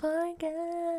Podcast-Folge.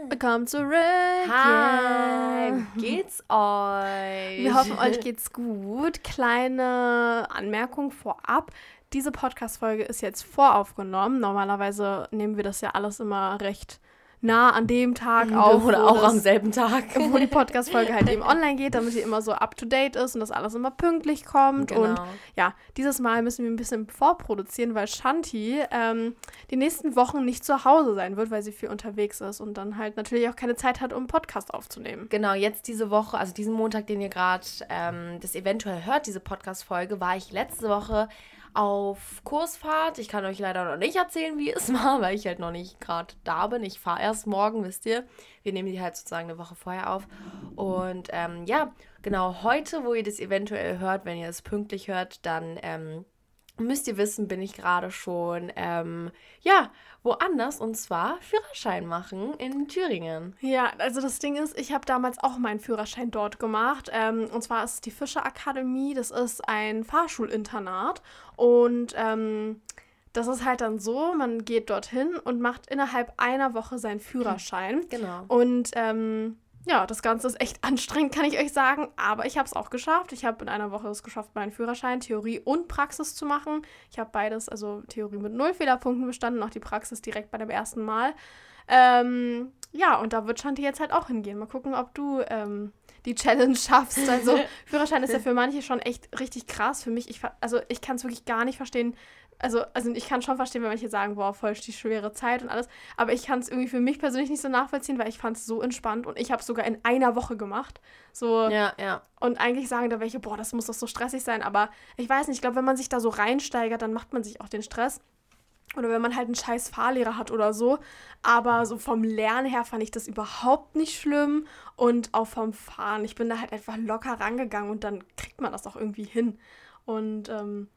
Willkommen zurück. Hi, Yeah. wie geht's euch? Wir hoffen, euch geht's gut. Kleine Anmerkung vorab. Diese Podcast-Folge ist jetzt voraufgenommen. Normalerweise nehmen wir das ja alles immer recht nah an dem Tag auf. Oder auch das- am selben Tag. wo die Podcast-Folge halt eben online geht, damit sie immer so up-to-date ist und das alles immer pünktlich kommt. Und Genau. ja, dieses Mal müssen wir ein bisschen vorproduzieren, weil Shanti ähm, die nächsten Wochen nicht zu Hause sein wird, weil sie viel unterwegs ist und dann halt natürlich auch keine Zeit hat, um einen Podcast aufzunehmen. Genau, jetzt diese Woche, also diesen Montag, den ihr gerade ähm, das eventuell hört, diese Podcast-Folge, war ich letzte Woche auf Kursfahrt. Ich kann euch leider noch nicht erzählen, wie es war, weil ich halt noch nicht gerade da bin. Ich fahre erst morgen, wisst ihr. Wir nehmen die halt sozusagen eine Woche vorher auf. Und ähm, ja, genau heute, wo ihr das eventuell hört, wenn ihr es pünktlich hört, dann ähm, müsst ihr wissen, bin ich gerade schon, ähm, ja, woanders und zwar Führerschein machen in Thüringen. Ja, also das Ding ist, ich habe damals auch meinen Führerschein dort gemacht. Ähm, und zwar ist es die Fischer Akademie. Das ist ein Fahrschulinternat. Und ähm, das ist halt dann so, man geht dorthin und macht innerhalb einer Woche seinen Führerschein. Genau. Und ähm, ja, das Ganze ist echt anstrengend, kann ich euch sagen. Aber ich habe es auch geschafft. Ich habe in einer Woche es geschafft, meinen Führerschein, Theorie und Praxis zu machen. Ich habe beides, also Theorie mit null Fehlerpunkten bestanden, auch die Praxis direkt bei dem ersten Mal. Ähm, ja, und da wird Shanti jetzt halt auch hingehen. Mal gucken, ob du ähm, die Challenge schaffst. Also Führerschein ist ja für manche schon echt richtig krass. Für mich, ich, also ich kann es wirklich gar nicht verstehen. Also, also ich kann schon verstehen, wenn manche sagen, boah, voll die schwere Zeit und alles. Aber ich kann es irgendwie für mich persönlich nicht so nachvollziehen, weil ich fand es so entspannt und ich habe es sogar in einer Woche gemacht. So, Ja, ja. und eigentlich sagen da welche, boah, das muss doch so stressig sein. Aber ich weiß nicht, ich glaube, wenn man sich da so reinsteigert, dann macht man sich auch den Stress. Oder wenn man halt einen scheiß Fahrlehrer hat oder so. Aber so vom Lernen her fand ich das überhaupt nicht schlimm. Und auch vom Fahren. Ich bin da halt einfach locker rangegangen und dann kriegt man das auch irgendwie hin. Und ähm,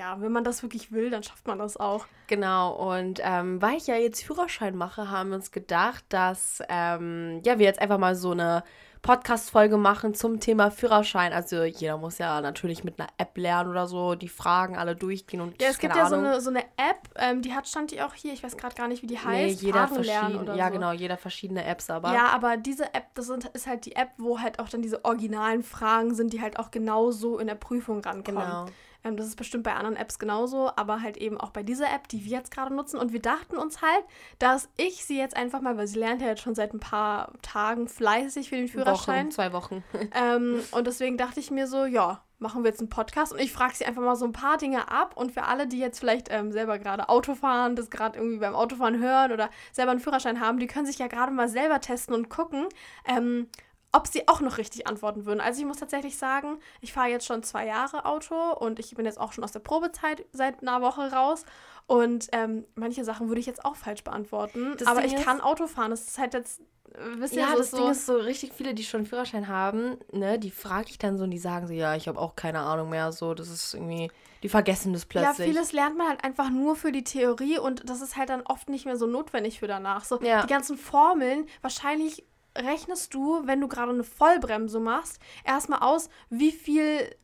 ja, wenn man das wirklich will, dann schafft man das auch. Genau, und ähm, weil ich ja jetzt Führerschein mache, haben wir uns gedacht, dass ähm, ja, wir jetzt einfach mal so eine Podcast-Folge machen zum Thema Führerschein. Also jeder muss ja natürlich mit einer App lernen oder so, die Fragen alle durchgehen und Ja, es gibt ja so eine, so eine App, ähm, die hat stand die auch hier, ich weiß gerade gar nicht, wie die Nee, heißt. jeder Fragen lernen verschieden, oder ja so. genau, jeder verschiedene Apps, aber Ja, aber diese App, das sind, ist halt die App, wo halt auch dann diese originalen Fragen sind, die halt auch genauso in der Prüfung rankommen. genau. Ähm, das ist bestimmt bei anderen Apps genauso, aber halt eben auch bei dieser App, die wir jetzt gerade nutzen. Und wir dachten uns halt, dass ich sie jetzt einfach mal, weil sie lernt ja jetzt schon seit ein paar Tagen fleißig für den Führerschein. Wochen, zwei Wochen. Ähm, und deswegen dachte ich mir so, ja, machen wir jetzt einen Podcast und ich frage sie einfach mal so ein paar Dinge ab. Und für alle, die jetzt vielleicht ähm, selber gerade Auto fahren, das gerade irgendwie beim Autofahren hören oder selber einen Führerschein haben, die können sich ja gerade mal selber testen und gucken, ähm, ob sie auch noch richtig antworten würden. Also ich muss tatsächlich sagen, ich fahre jetzt schon zwei Jahre Auto und ich bin jetzt auch schon aus der Probezeit seit einer Woche raus. Und ähm, manche Sachen würde ich jetzt auch falsch beantworten. Das aber Ding ich kann Auto fahren. Das ist halt jetzt, äh, wisst Ja, so das so, Ding ist so, richtig viele, die schon einen Führerschein haben, ne, die frage ich dann so und die sagen so, ja, ich habe auch keine Ahnung mehr, so, das ist irgendwie, die vergessen das plötzlich. Ja, vieles lernt man halt einfach nur für die Theorie und das ist halt dann oft nicht mehr so notwendig für danach. So Ja. die ganzen Formeln, wahrscheinlich rechnest du, wenn du gerade eine Vollbremse machst, erstmal aus, wie viel,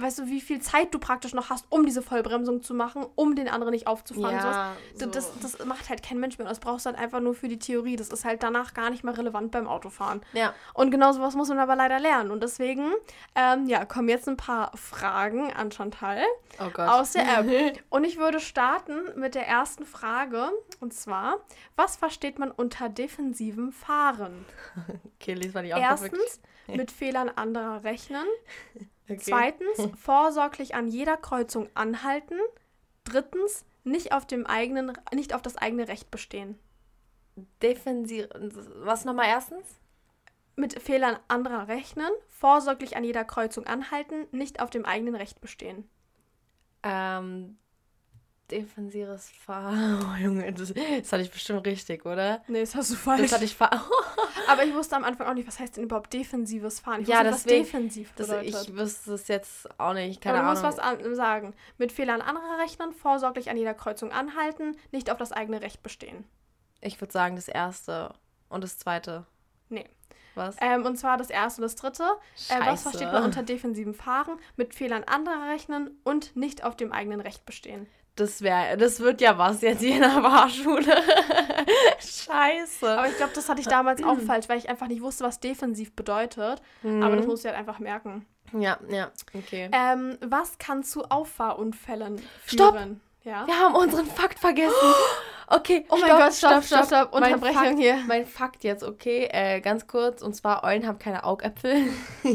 weißt du, wie viel Zeit du praktisch noch hast, um diese Vollbremsung zu machen, um den anderen nicht aufzufahren. ja, so. Das, das macht halt kein Mensch mehr. Das brauchst du halt einfach nur für die Theorie. Das ist halt danach gar nicht mehr relevant beim Autofahren. ja. Und genau sowas muss man aber leider lernen. Und deswegen, ähm, ja, kommen jetzt ein paar Fragen an Chantal Oh Gott. aus der App. Und ich würde starten mit der ersten Frage. Und zwar, was versteht man unter defensivem Fahren? Okay, lies mal die. Erstens, mit Fehlern anderer rechnen. Okay. Zweitens, vorsorglich an jeder Kreuzung anhalten. Drittens, nicht auf, dem eigenen, nicht auf das eigene Recht bestehen. Defensiv. Was nochmal erstens? Mit Fehlern anderer rechnen, vorsorglich an jeder Kreuzung anhalten, nicht auf dem eigenen Recht bestehen. Ähm, defensives Fahren. Oh, Junge, das, das hatte ich bestimmt richtig, oder? Nee, das hast du falsch. Das hatte ich fa Aber ich wusste am Anfang auch nicht, was heißt denn überhaupt defensives Fahren? Ich Ja, wusste deswegen- was defensiv das, bedeutet. Ich wüsste es jetzt auch nicht. Aber Keine du musst Ahnung. was an sagen. Mit Fehlern anderer rechnen, vorsorglich an jeder Kreuzung anhalten, nicht auf das eigene Recht bestehen. Ich würde sagen, das erste und das zweite. Nee. Was? Ähm, und zwar das erste und das dritte. Äh, was versteht man unter defensivem Fahren? Mit Fehlern anderer rechnen und nicht auf dem eigenen Recht bestehen. Das wäre, das wird ja was jetzt hier in der Fahrschule. Scheiße. Aber ich glaube, das hatte ich damals auch falsch, weil ich einfach nicht wusste, was defensiv bedeutet. Aber das musst du halt einfach merken. Ja, ja, okay. Ähm, was kann zu Auffahrunfällen Stopp! führen? Ja. Wir haben unseren Fakt vergessen. Okay. Oh mein Gott, stopp, stopp, stopp. Mein Unterbrechung Fakt, hier. Mein Fakt jetzt, okay. Äh, ganz kurz. Und zwar, Eulen haben keine Augäpfel.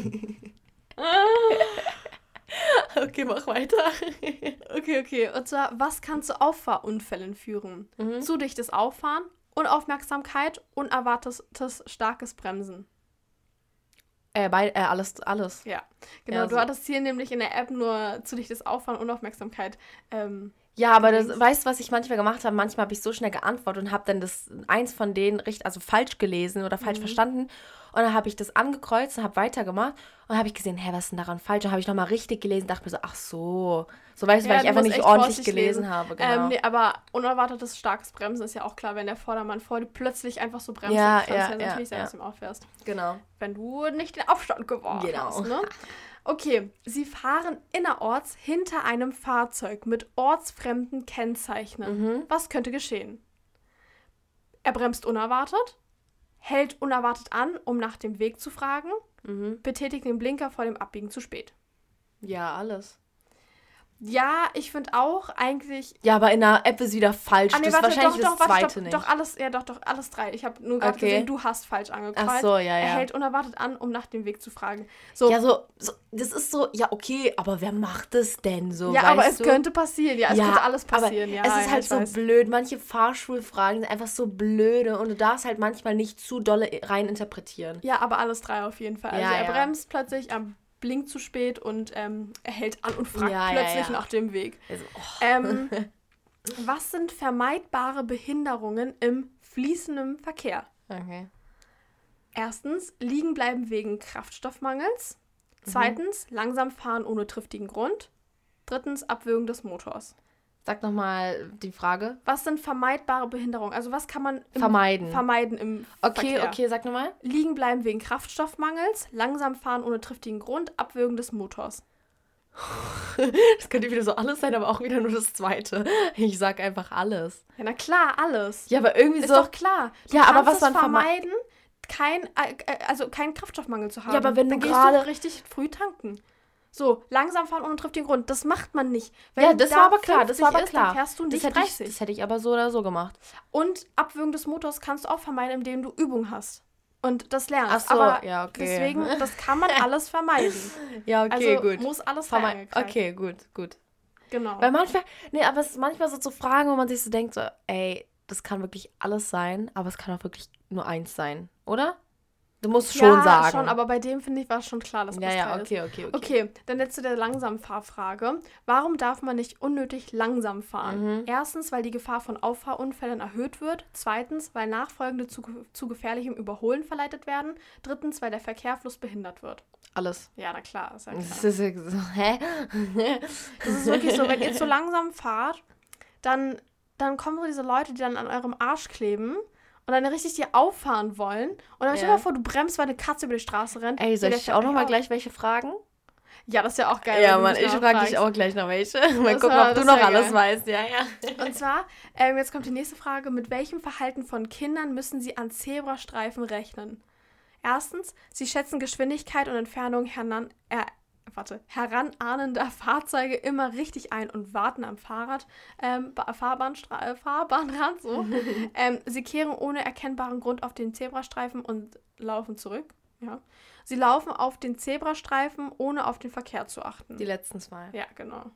okay, mach weiter. Okay, okay. Und zwar, was kann zu Auffahrunfällen führen? Mhm. Zu dichtes Auffahren, Unaufmerksamkeit, unerwartetes starkes Bremsen. Äh, bei, äh, alles, alles. Ja, genau. Ja, du so. hattest hier nämlich in der App nur zu dichtes Auffahren, Unaufmerksamkeit. Ähm, Ja, aber das, weißt du, was ich manchmal gemacht habe? Manchmal habe ich so schnell geantwortet und habe dann das eins von denen richtig, also falsch gelesen oder Mhm. falsch verstanden. Und dann habe ich das angekreuzt und habe weitergemacht. Und habe ich gesehen, hä, was ist denn daran falsch? Und habe ich nochmal richtig gelesen, dachte mir so, ach so. So weißt du, Ja, weil ich einfach nicht ordentlich gelesen lesen. habe. Genau. ähm, nee, aber unerwartetes starkes Bremsen ist ja auch klar, wenn der Vordermann vor dir plötzlich einfach so bremst Ja, ja, ja, natürlich sein, ja. dass du ihm auffährst. genau. Wenn du nicht den Aufstand gewahrt Genau. hast, ne? Okay, sie fahren innerorts hinter einem Fahrzeug mit ortsfremden Kennzeichnen. Mhm. Was könnte geschehen? Er bremst unerwartet, hält unerwartet an, um nach dem Weg zu fragen, Mhm. betätigt den Blinker vor dem Abbiegen zu spät. Ja, alles. Ja, ich finde auch eigentlich. Ja, aber in der App ist wieder falsch. Ah, nee, das ist warte, wahrscheinlich doch, das doch, warte, zweite stopp, nicht. doch, alles, ja, doch, doch, alles drei. Ich habe nur gerade Okay. gesehen, du hast falsch angekreuzt. Ach so, ja, Er ja. hält unerwartet an, um nach dem Weg zu fragen. So, Ja, so, so, das ist so, ja, okay, aber wer macht das denn so? ja, aber es du? könnte passieren. Ja, es könnte alles passieren. Ja, es ist ja, halt so weiß. blöd. Manche Fahrschulfragen sind einfach so blöde und du darfst halt manchmal nicht zu dolle rein interpretieren. Ja, aber alles drei auf jeden Fall. Also Ja, er ja. bremst plötzlich, er blinkt zu spät und ähm, er hält an und fragt Ja, ja, plötzlich ja. nach dem Weg. Also, oh. Ähm, was sind vermeidbare Behinderungen im fließenden Verkehr? okay. Erstens, liegen bleiben wegen Kraftstoffmangels. Mhm. Zweitens, langsam fahren ohne triftigen Grund. Drittens, Abwürgen des Motors. Sag nochmal die Frage. Was sind vermeidbare Behinderungen? Also was kann man im Vermeiden. vermeiden im Okay, Verkehr? okay, sag nochmal. Liegen bleiben wegen Kraftstoffmangels, langsam fahren ohne triftigen Grund, Abwürgen des Motors. Das könnte wieder so alles sein, aber auch wieder nur das zweite. Ich sag einfach alles. Ja, na klar, alles. Ja, aber irgendwie Ist so. doch klar. Du Ja, aber was man verme- vermeiden, kein, äh, äh, also keinen Kraftstoffmangel zu haben. aber wenn Dann du gerade- richtig früh tanken. So, langsam fahren ohne triftigen Grund, das macht man nicht. ja, das da war aber klar, das 50 war aber ist, klar. Dann fährst du das, nicht hätte ich, 30. das hätte ich aber so oder so gemacht. Und Abwürgen des Motors kannst du auch vermeiden, indem du Übung hast. Und das lernst. Ach so, aber ja, okay. deswegen, das kann man alles vermeiden. Ja, okay, also gut. muss alles Verme reingekriegt. okay, gut, gut. Genau. Weil manchmal, nee, aber es ist manchmal so zu Fragen, wo man sich so denkt, so, ey, das kann wirklich alles sein, aber es kann auch wirklich nur eins sein, oder? Du musst schon ja, sagen. schon, aber bei dem finde ich war es schon klar, dass ja, es ja, ist. okay, okay, okay. Okay, dann jetzt zu der Langsamfahrfrage. Warum darf man nicht unnötig langsam fahren? Mhm. Erstens, weil die Gefahr von Auffahrunfällen erhöht wird. Zweitens, weil Nachfolgende zu, zu gefährlichem Überholen verleitet werden. Drittens, weil der Verkehrsfluss behindert wird. Alles. Ja, na klar, ist ja klar. Das ist ja so, hä? Das ist wirklich so, wenn ihr zu langsam fahrt, dann, dann kommen so diese Leute, die dann an eurem Arsch kleben und dann richtig dir auffahren wollen. Und dann stell dir mal vor, du bremst, weil eine Katze über die Straße rennt. Ey, soll ich auch noch mal auf. gleich welche fragen? Ja, das ist ja auch geil. ja, Mann, ich frage dich auch gleich noch welche. Mal Das gucken, war- ob du noch alles geil. weißt. Ja, ja. Und zwar, ähm, jetzt kommt die nächste Frage. Mit welchem Verhalten von Kindern müssen sie an Zebrastreifen rechnen? Erstens, sie schätzen Geschwindigkeit und Entfernung heran, äh, warte, heranahnender Fahrzeuge immer richtig ein und warten am Fahrrad, ähm, äh, Fahrbahnrand so. ähm, sie kehren ohne erkennbaren Grund auf den Zebrastreifen und laufen zurück. Ja. Sie laufen auf den Zebrastreifen, ohne auf den Verkehr zu achten. Die letzten zwei. ja, genau.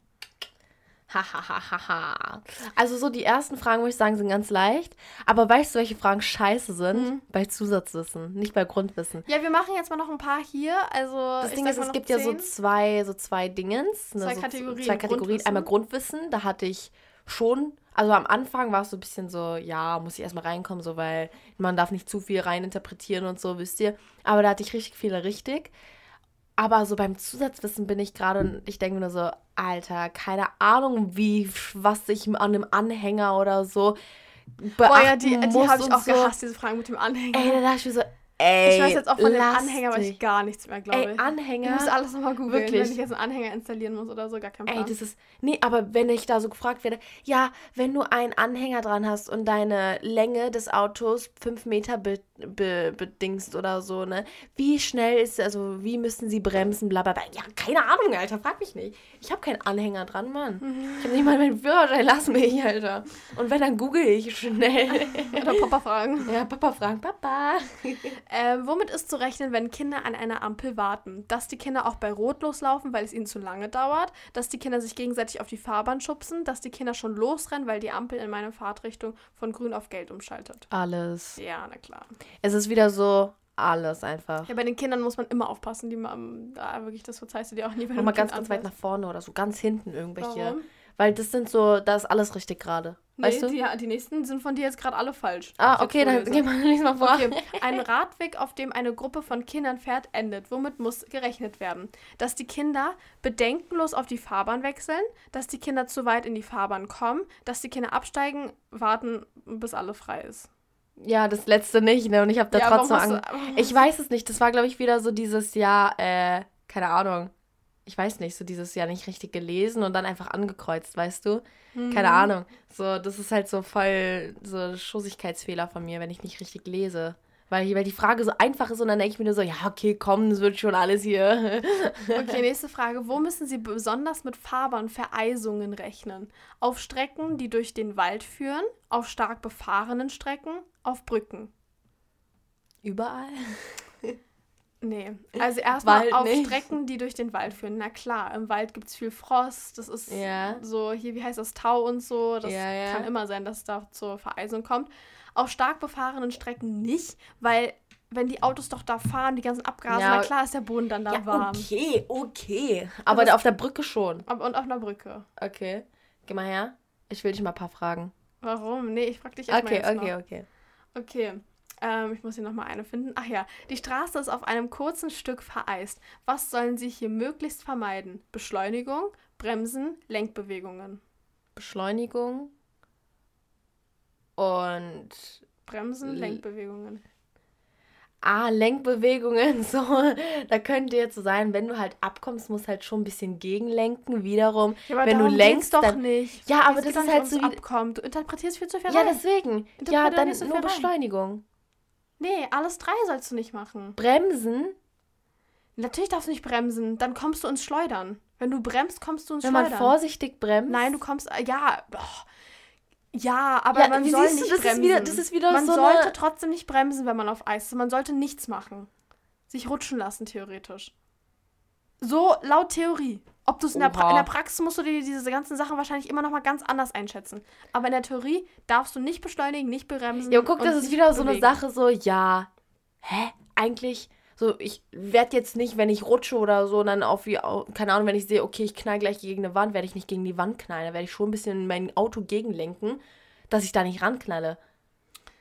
Hahaha. also so die ersten Fragen, muss ich sagen, sind ganz leicht. Aber weißt du, welche Fragen scheiße sind? Mhm. Bei Zusatzwissen, nicht bei Grundwissen. Ja, wir machen jetzt mal noch ein paar hier. Also Das Ding ist, es gibt ja so zwei, so zwei Dingens. ne, Zwei so Kategorien. Zwei Kategorien. Grundwissen. Einmal Grundwissen, da hatte ich schon, also am Anfang war es so ein bisschen so, ja, muss ich erstmal reinkommen, so, weil man darf nicht zu viel reininterpretieren und so, wisst ihr. Aber da hatte ich richtig viele richtig. Aber so beim Zusatzwissen bin ich gerade und ich denke mir nur so, Alter, keine Ahnung, wie, was ich an einem Anhänger oder so beachten Boah, ja, die, die habe ich auch so. gehasst, diese Fragen mit dem Anhänger. Ey, da dachte ich mir so, Ey, ich weiß jetzt auch von dem Anhänger, weiß ich gar nichts mehr, glaube Ey. Anhänger. Ich muss alles nochmal googeln, Wirklich? wenn ich jetzt einen Anhänger installieren muss oder so, gar kein Plan. Ey, das ist. Nee, aber wenn ich da so gefragt werde, ja, wenn du einen Anhänger dran hast und deine Länge des Autos fünf Meter be, be, bedingst oder so, ne? Wie schnell ist, also wie müssen sie bremsen, bla bla bla. Ja, keine Ahnung, Alter, frag mich nicht. Ich habe keinen Anhänger dran, Mann. Ich habe nicht mal meinen Führerschein, lass mich, Alter. Und wenn, dann google ich schnell. oder Papa fragen. ja, Papa fragen, Papa. Ähm, womit ist zu rechnen, wenn Kinder an einer Ampel warten? Dass die Kinder auch bei Rot loslaufen, weil es ihnen zu lange dauert, dass die Kinder sich gegenseitig auf die Fahrbahn schubsen, dass die Kinder schon losrennen, weil die Ampel in meine Fahrtrichtung von grün auf gelb umschaltet. Alles. Ja, na klar. Es ist wieder so alles einfach. Ja, bei den Kindern muss man immer aufpassen, die man, da wirklich, das verzeihst du dir auch nie, wenn du Mach mal ganz, Kind ganz weit nach vorne oder so, ganz hinten irgendwelche. Warum? Weil das sind so, da ist alles richtig gerade. Weißt nee, du? Die, die nächsten sind von dir jetzt gerade alle falsch. Ah, okay, dann vorlese. geh mal, lies mal vor. Okay, ein Radweg, auf dem eine Gruppe von Kindern fährt, endet. Womit muss gerechnet werden? Dass die Kinder bedenkenlos auf die Fahrbahn wechseln, dass die Kinder zu weit in die Fahrbahn kommen, dass die Kinder absteigen, warten, bis alle frei ist. Ja, das letzte nicht, ne? Und ich habe da Ja, trotzdem Angst. Ich weiß es nicht. Das war, glaube ich, wieder so dieses Jahr, äh, keine Ahnung. Ich weiß nicht, so dieses Jahr nicht richtig gelesen und dann einfach angekreuzt, weißt du? Mhm. Keine Ahnung. So, das ist halt so voll so Schussigkeitsfehler von mir, wenn ich nicht richtig lese. Weil, weil die Frage so einfach ist und dann denke ich mir nur so, ja, okay, komm, das wird schon alles hier. Okay, nächste Frage. Wo müssen Sie besonders mit Fahrbahnvereisungen rechnen? Auf Strecken, die durch den Wald führen, auf stark befahrenen Strecken, auf Brücken? Überall? Nee, also erstmal auf nicht. Strecken, die durch den Wald führen. Na klar, im Wald gibt es viel Frost, das ist Ja. so, hier, wie heißt das, Tau und so. Das Ja, ja. kann immer sein, dass es da zur Vereisung kommt. Auf stark befahrenen Strecken nicht, weil wenn die Autos doch da fahren, die ganzen Abgase, Ja. na klar ist der Boden dann da warm. okay, okay. Aber das- auf der Brücke schon. Aber- Und auf einer Brücke. Okay. Geh mal her. Ich will dich mal ein paar fragen. Warum? Nee, ich frag dich erstmal Okay, okay, noch. okay. Okay. Ähm, ich muss hier nochmal eine finden. Ach ja, die Straße ist auf einem kurzen Stück vereist. Was sollen Sie hier möglichst vermeiden? Beschleunigung, Bremsen, Lenkbewegungen. Beschleunigung und Bremsen, Lenkbewegungen. ah, Lenkbewegungen, so. Da könnte jetzt so sein, wenn du halt abkommst, musst halt schon ein bisschen gegenlenken. Wiederum, Ja, wenn du lenkst, doch dann, nicht. Ja, aber das ist halt so Abkommen. Du interpretierst viel zu viel ja, rein. deswegen. Ja, da dann so nur rein. Beschleunigung. Nee, alles drei sollst du nicht machen. Bremsen, Natürlich darfst du nicht bremsen. Dann kommst du ins Schleudern. Wenn du bremst, kommst du ins wenn man Schleudern. vorsichtig bremst. Nein, du kommst. äh, Ja, doch. Ja, aber Ja, man soll du, nicht das ist bremsen. wieder- das ist wieder man so sollte eine- trotzdem nicht bremsen, wenn man auf Eis ist. Man sollte nichts machen. Sich rutschen lassen, theoretisch. So laut Theorie. Ob du es in, der Pra- in der Praxis musst du dir diese ganzen Sachen wahrscheinlich immer noch mal ganz anders einschätzen. Aber in der Theorie darfst du nicht beschleunigen, nicht bremsen. Ja, guck, das ist wieder so eine bewegen. Sache, so, ja, hä, eigentlich, so, ich werde jetzt nicht, wenn ich rutsche oder so, dann auf wie, keine Ahnung, wenn ich sehe, okay, ich knall gleich gegen eine Wand, werde ich nicht gegen die Wand knallen, da werde ich schon ein bisschen mein Auto gegenlenken, dass ich da nicht ranknalle.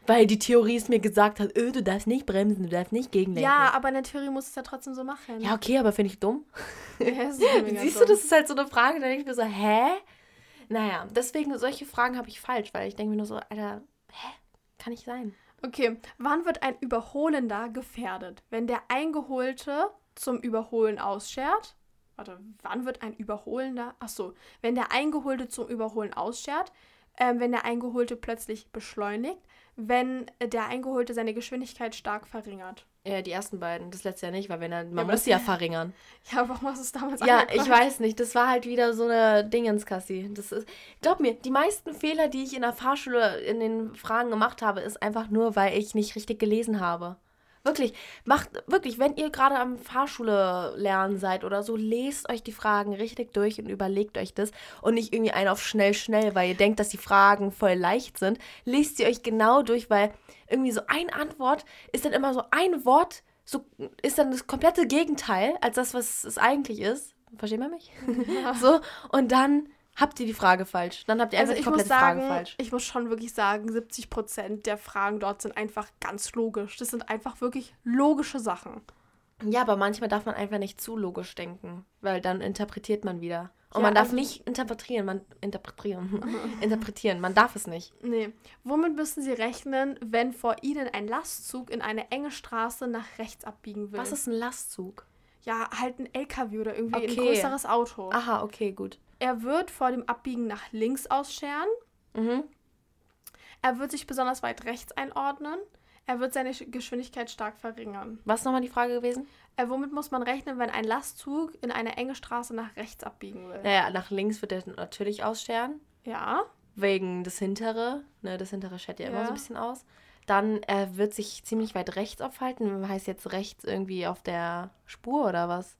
Weil die Theorie es mir gesagt hat, öh, du darfst nicht bremsen, du darfst nicht gegenlenken. Ja, aber in der Theorie musst du es ja trotzdem so machen. Ja, okay, aber finde ich dumm. Ja, Siehst du, dumm. das ist halt so eine Frage, da denke ich mir so, hä? Naja, deswegen, solche Fragen habe ich falsch, weil ich denke mir nur so, Alter, hä? Kann nicht sein. Okay, wann wird ein Überholender gefährdet? Wenn der Eingeholte zum Überholen ausschert? Warte, wann wird ein Überholender? Ach so, wenn der Eingeholte zum Überholen ausschert, ähm, wenn der Eingeholte plötzlich beschleunigt, wenn der Eingeholte seine Geschwindigkeit stark verringert. Ja, die ersten beiden, das letzte ja nicht, weil wenn er, man aber muss sie ja verringern. Ja, warum hast du es damals Ja, angekreuzt? ich weiß nicht. Das war halt wieder so eine Dingenskassi. Das ist, glaub mir, die meisten Fehler, die ich in der Fahrschule in den Fragen gemacht habe, ist einfach nur, weil ich nicht richtig gelesen habe. Wirklich, macht, wirklich, wenn ihr gerade am Fahrschule lernen seid oder so, lest euch die Fragen richtig durch und überlegt euch das und nicht irgendwie einen auf schnell, schnell, weil ihr denkt, dass die Fragen voll leicht sind. Lest sie euch genau durch, weil irgendwie so eine Antwort ist dann immer so ein Wort, so ist dann das komplette Gegenteil als das, was es eigentlich ist. Versteht man mich? so, und dann habt ihr die Frage falsch. Dann habt ihr einfach Also die komplette Frage sagen, falsch. ich muss schon wirklich sagen, 70 Prozent der Fragen dort sind einfach ganz logisch. Das sind einfach wirklich logische Sachen. Ja, aber manchmal darf man einfach nicht zu logisch denken, weil dann interpretiert man wieder. Und Ja, man darf also- nicht interpretieren, man interpretieren, interpretieren, man darf es nicht. Nee. Womit müssen Sie rechnen, wenn vor Ihnen ein Lastzug in eine enge Straße nach rechts abbiegen will? Was ist ein Lastzug? Ja, halt ein LKW oder irgendwie ein Okay. größeres Auto. Aha, okay, gut. Er wird vor dem Abbiegen nach links ausscheren. Mhm. Er wird sich besonders weit rechts einordnen. Er wird seine Sch- Geschwindigkeit stark verringern. Was ist nochmal die Frage gewesen? Äh, womit muss man rechnen, wenn ein Lastzug in eine enge Straße nach rechts abbiegen will? Naja, nach links wird er natürlich ausscheren. Ja. Wegen das hintere. Ne, das hintere schert ja, immer Ja. so ein bisschen aus. Dann, er wird sich ziemlich weit rechts aufhalten. Heißt jetzt rechts irgendwie auf der Spur oder was?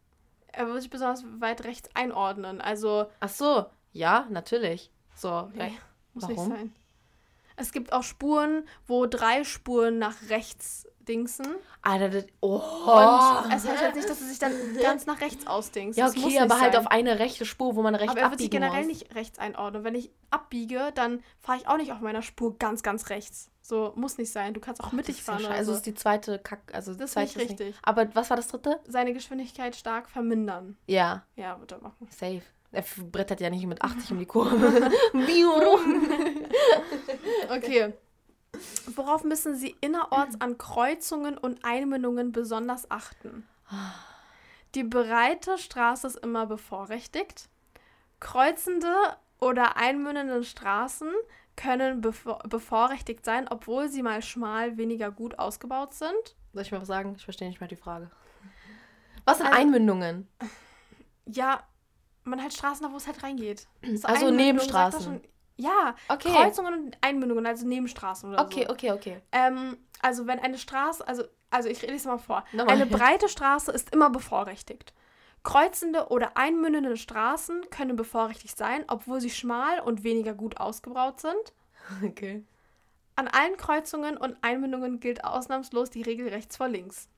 Er wird sich besonders weit rechts einordnen. Also, Ach so, ja, natürlich. So, nee, re- muss Warum? nicht sein. Es gibt auch Spuren, wo drei Spuren nach rechts dingsen. Alter, das, oh. Und es heißt jetzt nicht, dass er sich dann ganz nach rechts ausdingst. ja, muss okay, nicht aber halt sein. auf eine rechte Spur, wo man rechts Aber er wird sich abbiegen generell muss. nicht rechts einordnen. Wenn ich abbiege, dann fahre ich auch nicht auf meiner Spur ganz, ganz rechts. So, muss nicht sein. Du kannst auch Das mittig ja fahren. oder Also so. ist die zweite Kack, also Das ist nicht richtig. Aber was war das dritte? Seine Geschwindigkeit stark vermindern. Ja, Ja, wird er machen. safe. Er brettert ja nicht mit 80 um die Kurve. Okay. Worauf müssen Sie innerorts an Kreuzungen und Einmündungen besonders achten? Die breite Straße ist immer bevorrechtigt. Kreuzende oder einmündende Straßen können bevor bevorrechtigt sein, obwohl sie mal schmal weniger gut ausgebaut sind. Soll ich mal was sagen? Ich verstehe nicht mal die Frage. Was sind Also- Einmündungen? Ja, man hat Straßen da, wo es halt reingeht. So Also Nebenstraßen. Das Ja, Okay. Kreuzungen und Einmündungen, also Nebenstraßen oder Okay, so. okay, okay. Ähm, also wenn eine Straße, also, also ich rede es mal vor. Nochmal. Eine breite Straße ist immer bevorrechtigt. Kreuzende oder einmündende Straßen können bevorrechtigt sein, obwohl sie schmal und weniger gut ausgebaut sind. Okay. An allen Kreuzungen und Einmündungen gilt ausnahmslos die Regel rechts vor links.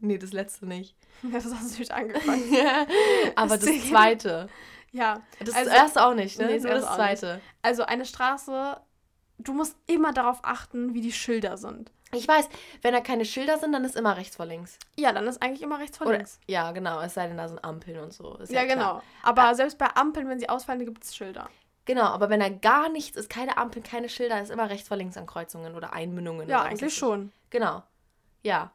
Nee, das letzte nicht. Ja, das hast du natürlich angefangen. Aber das Deswegen- zweite. Ja, Das Also- erste auch nicht, ne? Nee, das Nur das nicht. zweite. also eine Straße, du musst immer darauf achten, wie die Schilder sind. Ich weiß, wenn da keine Schilder sind, dann ist immer rechts vor links. Ja, dann ist eigentlich immer rechts vor Oder, links. ja, genau. Es sei denn, da sind Ampeln und so. Ist Ja, klar. genau. Aber selbst bei Ampeln, wenn sie ausfallen, gibt es Schilder. Genau, aber wenn da gar nichts ist, keine Ampeln, keine Schilder, ist immer rechts vor links an Kreuzungen oder Einmündungen. Ja, oder eigentlich schon. Genau. Ja.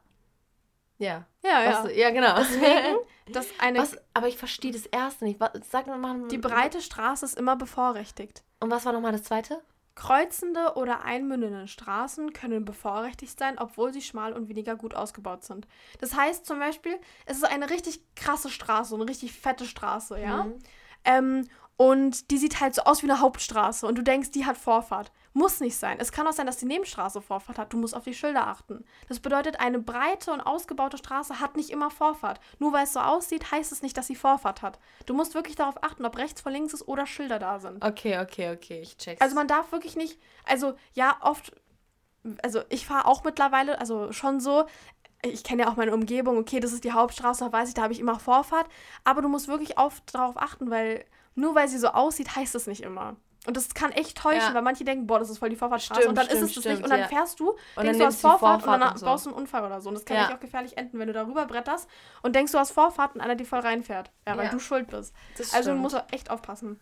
Ja. Ja, ja. Was, ja, genau. Deswegen, dass eine, was, aber ich verstehe das erste nicht. Was, sag mal. die breite Straße ist immer bevorrechtigt. Und was war nochmal das zweite? Kreuzende oder einmündende Straßen können bevorrechtigt sein, obwohl sie schmal und weniger gut ausgebaut sind. Das heißt zum Beispiel, es ist eine richtig krasse Straße, eine richtig fette Straße, ja. Mhm. Ähm, und die sieht halt so aus wie eine Hauptstraße und du denkst, die hat Vorfahrt. Muss nicht sein. Es kann auch sein, dass die Nebenstraße Vorfahrt hat. Du musst auf die Schilder achten. Das bedeutet, eine breite und ausgebaute Straße hat nicht immer Vorfahrt. Nur weil es so aussieht, heißt es nicht, dass sie Vorfahrt hat. Du musst wirklich darauf achten, ob rechts vor links ist oder Schilder da sind. Okay, okay, okay. Ich check's. Also man darf wirklich nicht, also ja, oft, also ich fahre auch mittlerweile, also schon so, ich kenne ja auch meine Umgebung, okay, das ist die Hauptstraße, da weiß ich, da habe ich immer Vorfahrt, aber du musst wirklich oft darauf achten, weil nur weil sie so aussieht, heißt es nicht immer. Und das kann echt täuschen, Ja. weil manche denken, boah, das ist voll die Vorfahrtstraße Stimmt, und dann ist stimmt, es das stimmt, nicht und dann ja. fährst du, dann denkst du hast Vorfahrt, und dann und so. baust du einen Unfall oder so und das kann Ja. echt auch gefährlich enden, wenn du darüber bretterst und denkst, du hast Vorfahrt und einer die voll reinfährt. Ja, weil Ja. du schuld bist. das Also musst echt aufpassen.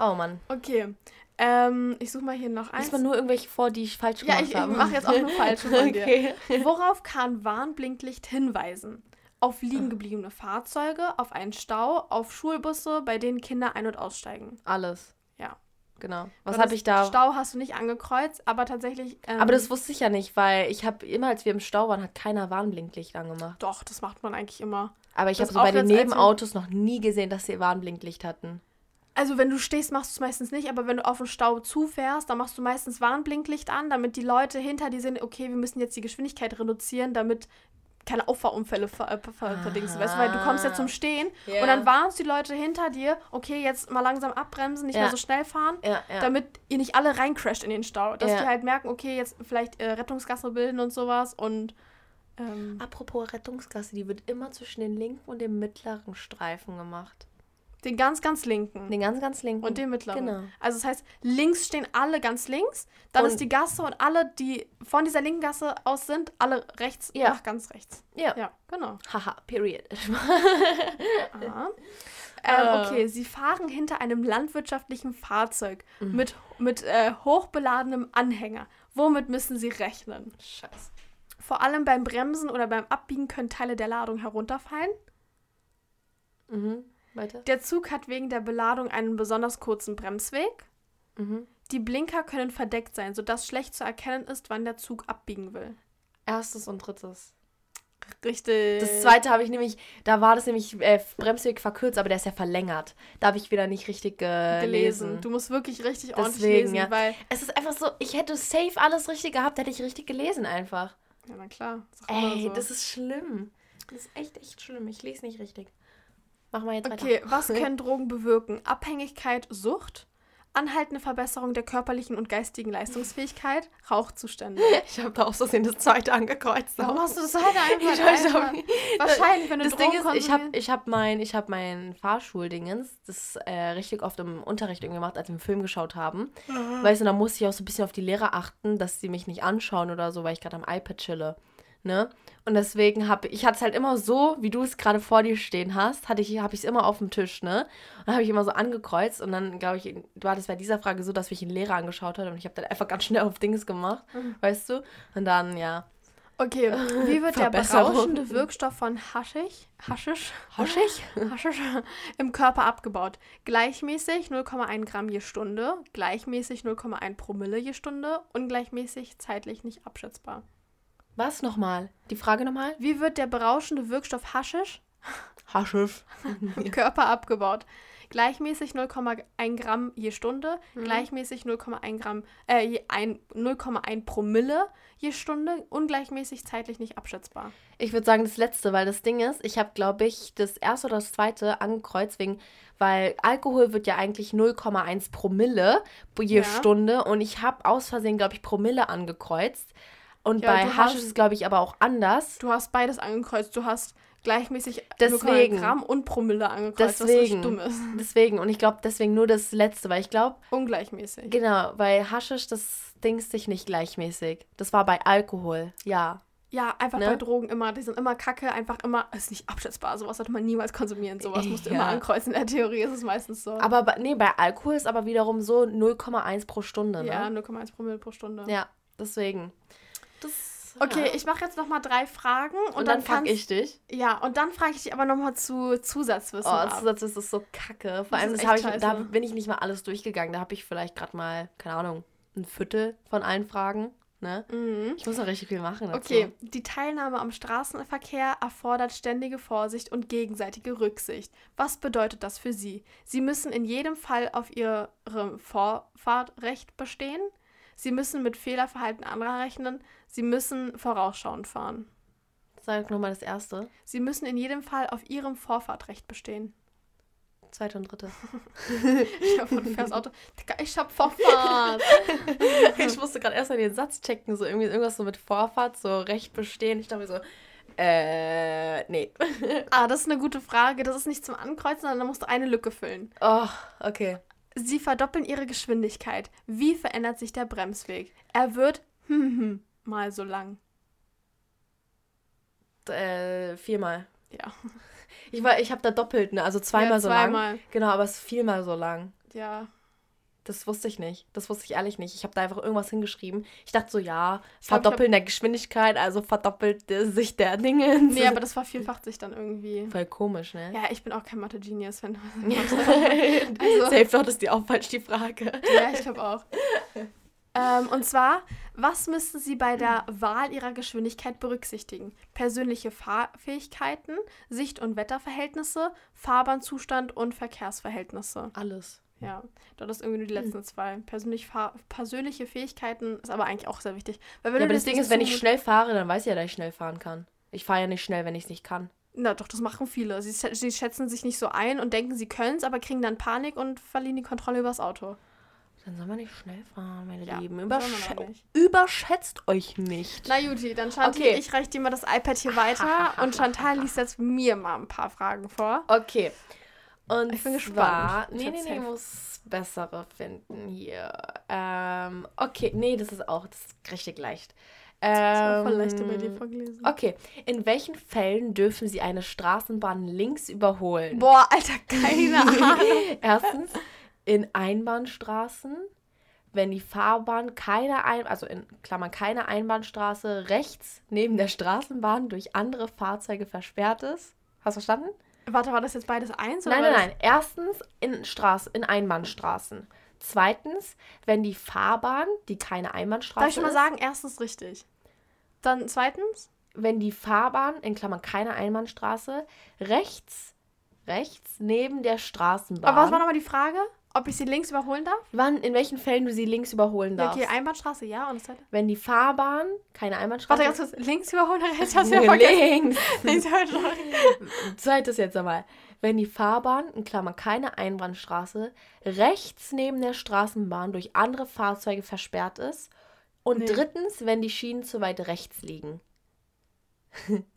Oh Mann. Okay, ähm, ich suche mal hier noch eins. Lies mal nur irgendwelche vor, die ich falsch Ja, gemacht ich, habe. ich mache jetzt auch nur falsche von dir. okay. Worauf kann Warnblinklicht hinweisen? Auf liegen gebliebene Fahrzeuge, auf einen Stau, auf Schulbusse, bei denen Kinder ein- und aussteigen. Alles. Ja. Genau. Was habe ich da? Stau hast du nicht angekreuzt, aber tatsächlich. Ähm, Aber das wusste ich ja nicht, weil ich habe immer, als wir im Stau waren, hat keiner Warnblinklicht angemacht. Doch, das macht man eigentlich immer. Aber ich habe so bei den auch jetzt, als wir- Nebenautos noch nie gesehen, dass sie Warnblinklicht hatten. Also, wenn du stehst, machst du es meistens nicht, aber wenn du auf den Stau zufährst, dann machst du meistens Warnblinklicht an, damit die Leute hinter dir sehen, okay, wir müssen jetzt die Geschwindigkeit reduzieren, damit keine Auffahrunfälle ver äh, ver. Weißt du, weil du kommst ja zum Stehen Ja. und dann warnst die Leute hinter dir, okay, jetzt mal langsam abbremsen, nicht Ja. mehr so schnell fahren, Ja, ja. damit ihr nicht alle reincrasht in den Stau. Dass die halt merken, okay, jetzt vielleicht äh, Rettungsgasse bilden und sowas und ähm, Apropos Rettungsgasse, die wird immer zwischen den linken und dem mittleren Streifen gemacht. Den ganz, ganz linken. Den ganz, ganz linken. Und den mittleren. Genau. Also das heißt, links stehen alle ganz links, dann Und- ist die Gasse und alle, die von dieser linken Gasse aus sind, alle rechts Ja. nach ganz rechts. Ja. Ja, genau. Haha, period. Äh. Ähm, okay, sie fahren hinter einem landwirtschaftlichen Fahrzeug mit, mit äh, hochbeladenem Anhänger. Womit müssen sie rechnen? Scheiße. Vor allem beim Bremsen oder beim Abbiegen können Teile der Ladung herunterfallen. Mhm. Weiter. Der Zug hat wegen der Beladung einen besonders kurzen Bremsweg. Mhm. Die Blinker können verdeckt sein, sodass schlecht zu erkennen ist, wann der Zug abbiegen will. Erstes und drittes. Richtig. Das zweite habe ich nämlich, da war das nämlich äh, Bremsweg verkürzt, aber der ist ja verlängert. Da habe ich wieder nicht richtig gelesen. gelesen. Du musst wirklich richtig ordentlich Deswegen, lesen, ja. weil. Es ist einfach so, ich hätte safe alles richtig gehabt, hätte ich richtig gelesen einfach. Ja, na klar. Immer Ey, so. das ist schlimm. Das ist echt, echt schlimm. Ich lese nicht richtig. Machen wir jetzt Okay, weiter. was können Drogen bewirken? Abhängigkeit, Sucht, anhaltende Verbesserung der körperlichen und geistigen Leistungsfähigkeit, Rauchzustände. Ich habe da auch so das zweite angekreuzt. Warum hast du das auch nicht. Wahrscheinlich, wenn du Das Ding Drogen ist, ich habe ich hab mein, ich hab mein Fahrschuldingens, das äh, richtig oft im Unterricht irgendwie gemacht, als wir einen Film geschaut haben. Weißt du, da musste ich auch so ein bisschen auf die Lehrer achten, dass sie mich nicht anschauen oder so, weil ich gerade am iPad chille. Ne? Und deswegen habe ich hatte es halt immer so, wie du es gerade vor dir stehen hast, hatte ich habe ich es immer auf dem Tisch, ne? Und habe ich immer so angekreuzt und dann glaube ich, war das bei dieser Frage so, dass mich ein Lehrer angeschaut hat und ich habe dann einfach ganz schnell auf Dings gemacht, weißt du? Und dann ja, Okay, wie wird der berauschende Wirkstoff von Haschisch, Haschisch, Haschig? Haschisch im Körper abgebaut? Gleichmäßig 0,1 Gramm je Stunde, gleichmäßig 0,1 Promille je Stunde, ungleichmäßig zeitlich nicht abschätzbar. Was nochmal? Die Frage nochmal? Wie wird der berauschende Wirkstoff Haschisch Haschisch. im Körper abgebaut? Gleichmäßig 0,1 Gramm je Stunde, gleichmäßig 0,1 Gramm, äh, je ein- 0,1 Promille je Stunde, ungleichmäßig zeitlich nicht abschätzbar. Ich würde sagen das letzte, weil das Ding ist, ich habe, glaube ich, das erste oder das zweite angekreuzt, wegen, weil Alkohol wird ja eigentlich 0,1 Promille je Ja. Stunde und ich habe aus Versehen, glaube ich, Promille angekreuzt. Und Ja, bei Hasch hast- ist es, glaube ich, aber auch anders. Du hast beides angekreuzt. Du hast gleichmäßig Deswegen. 0,1 Gramm und Promille angekreuzt, was Deswegen. richtig dumm ist. Deswegen, und ich glaube deswegen nur das letzte, weil ich glaube, Ungleichmäßig. genau, weil Haschisch, das Dings sich nicht gleichmäßig. Das war bei Alkohol, ja. Ja, einfach Ne? bei Drogen immer. Die sind immer kacke, einfach immer. Ist nicht abschätzbar. Sowas sollte man niemals konsumieren. Sowas musst du Ja. immer ankreuzen. In der Theorie ist es meistens so. Aber bei, nee, bei Alkohol ist aber wiederum so 0,1 pro Stunde, ne? ja, 0,1 Promille pro Stunde. Ja, deswegen. Das, Okay, ich mache jetzt nochmal drei Fragen und, und dann, dann frag kannst- ich dich. Ja, und dann frage ich dich aber nochmal zu Zusatzwissen. Oh, ab. Zusatz ist das so kacke. Vor Das allem, das echt ich, da bin ich nicht mal alles durchgegangen. Da habe ich vielleicht gerade mal, keine Ahnung, ein Viertel von allen Fragen. Ne? Mhm. Ich muss noch richtig viel machen. Dazu. Okay, die Teilnahme am Straßenverkehr erfordert ständige Vorsicht und gegenseitige Rücksicht. Was bedeutet das für Sie? Sie müssen in jedem Fall auf Ihrem Vorfahrtrecht bestehen. Sie müssen mit Fehlerverhalten anderer rechnen. Sie müssen vorausschauend fahren. Sag nochmal das erste, Sie müssen in jedem Fall auf Ihrem Vorfahrtrecht bestehen. zweite und dritte. Ich hab von fährst Auto. Ich hab Vorfahrt. ich musste gerade erst mal den Satz checken, so irgendwie irgendwas so mit Vorfahrt, so Recht bestehen. Ich dachte mir so, äh, nee. ah, das ist eine gute Frage. Das ist nicht zum Ankreuzen, sondern da musst du eine Lücke füllen. Oh, okay. Sie verdoppeln ihre Geschwindigkeit. Wie verändert sich der Bremsweg? Er wird hm, hm, mal so lang. Äh, viermal. Ja. Ich, war- ich habe da doppelt, ne? Also zweimal ja, so lang. zweimal. Genau, aber es ist viermal so lang. Ja. Das wusste ich nicht. Das wusste ich ehrlich nicht. Ich habe da einfach irgendwas hingeschrieben. Ich dachte so, ja, Ich glaub, ich verdoppeln der Geschwindigkeit, also verdoppelt sich der Dinge. Nee, aber das vervielfacht sich dann irgendwie. Voll komisch, ne? Ja, ich bin auch kein Mathe-Genius, wenn also. Safe dort ist die auch falsch die Frage. Ja, ich glaube auch. ähm, und zwar, was müssten Sie bei der Wahl Ihrer Geschwindigkeit berücksichtigen? Persönliche Fahrfähigkeiten, Sicht- und Wetterverhältnisse, Fahrbahnzustand und Verkehrsverhältnisse. Alles. Ja, dort ist irgendwie nur die letzten zwei. Persönlich persönliche Fähigkeiten ist aber eigentlich auch sehr wichtig. Weil wenn Ja, aber das Ding ist, wenn ich schnell fahre, dann weiß ich ja, dass ich schnell fahren kann. Ich fahre ja nicht schnell, wenn ich es nicht kann. Na doch, das machen viele. Sie, sie schätzen sich nicht so ein und denken, sie können es, aber kriegen dann Panik und verlieren die Kontrolle übers Auto. Dann soll man nicht schnell fahren, meine Ja, Lieben. Übersch überschätzt euch nicht. Na Juti, dann Chantal, Okay. ich reiche dir mal das iPad hier weiter und Chantal liest jetzt mir mal ein paar Fragen vor. Okay. Und Ich bin zwar, gespannt. Nee, nee, nee, safe. muss bessere finden hier. Ähm, okay, nee, das ist auch, das ist richtig leicht. Das war voll Ähm, leicht bei dir vorgelesen. Okay, in welchen Fällen dürfen Sie eine Straßenbahn links überholen? Boah, Alter, keine Ahnung. Erstens in Einbahnstraßen, wenn die Fahrbahn keine Ein also in Klammern keine Einbahnstraße rechts neben der Straßenbahn durch andere Fahrzeuge versperrt ist. Hast du verstanden? Warte, war das jetzt beides eins? oder Nein, nein, nein. Erstens in Straßen, in Einbahnstraßen. Zweitens, wenn die Fahrbahn, die keine Einbahnstraße Darf ich schon mal ist, sagen, erstens richtig. Dann zweitens? wenn die Fahrbahn, in Klammern keine Einbahnstraße, rechts, rechts neben der Straßenbahn. Aber was war nochmal die Frage? Ob ich sie links überholen darf? Wann, in welchen Fällen du sie links überholen Ja, darfst? okay, Einbahnstraße, ja. Und das zweite? wenn die Fahrbahn, keine Einbahnstraße. Warte ganz kurz, links überholen oder rechts? Hab's wieder vergessen. links. Links. Zweites jetzt einmal. Wenn die Fahrbahn, in Klammern keine Einbahnstraße, rechts neben der Straßenbahn durch andere Fahrzeuge versperrt ist. Und Nee. drittens, wenn die Schienen zu weit rechts liegen.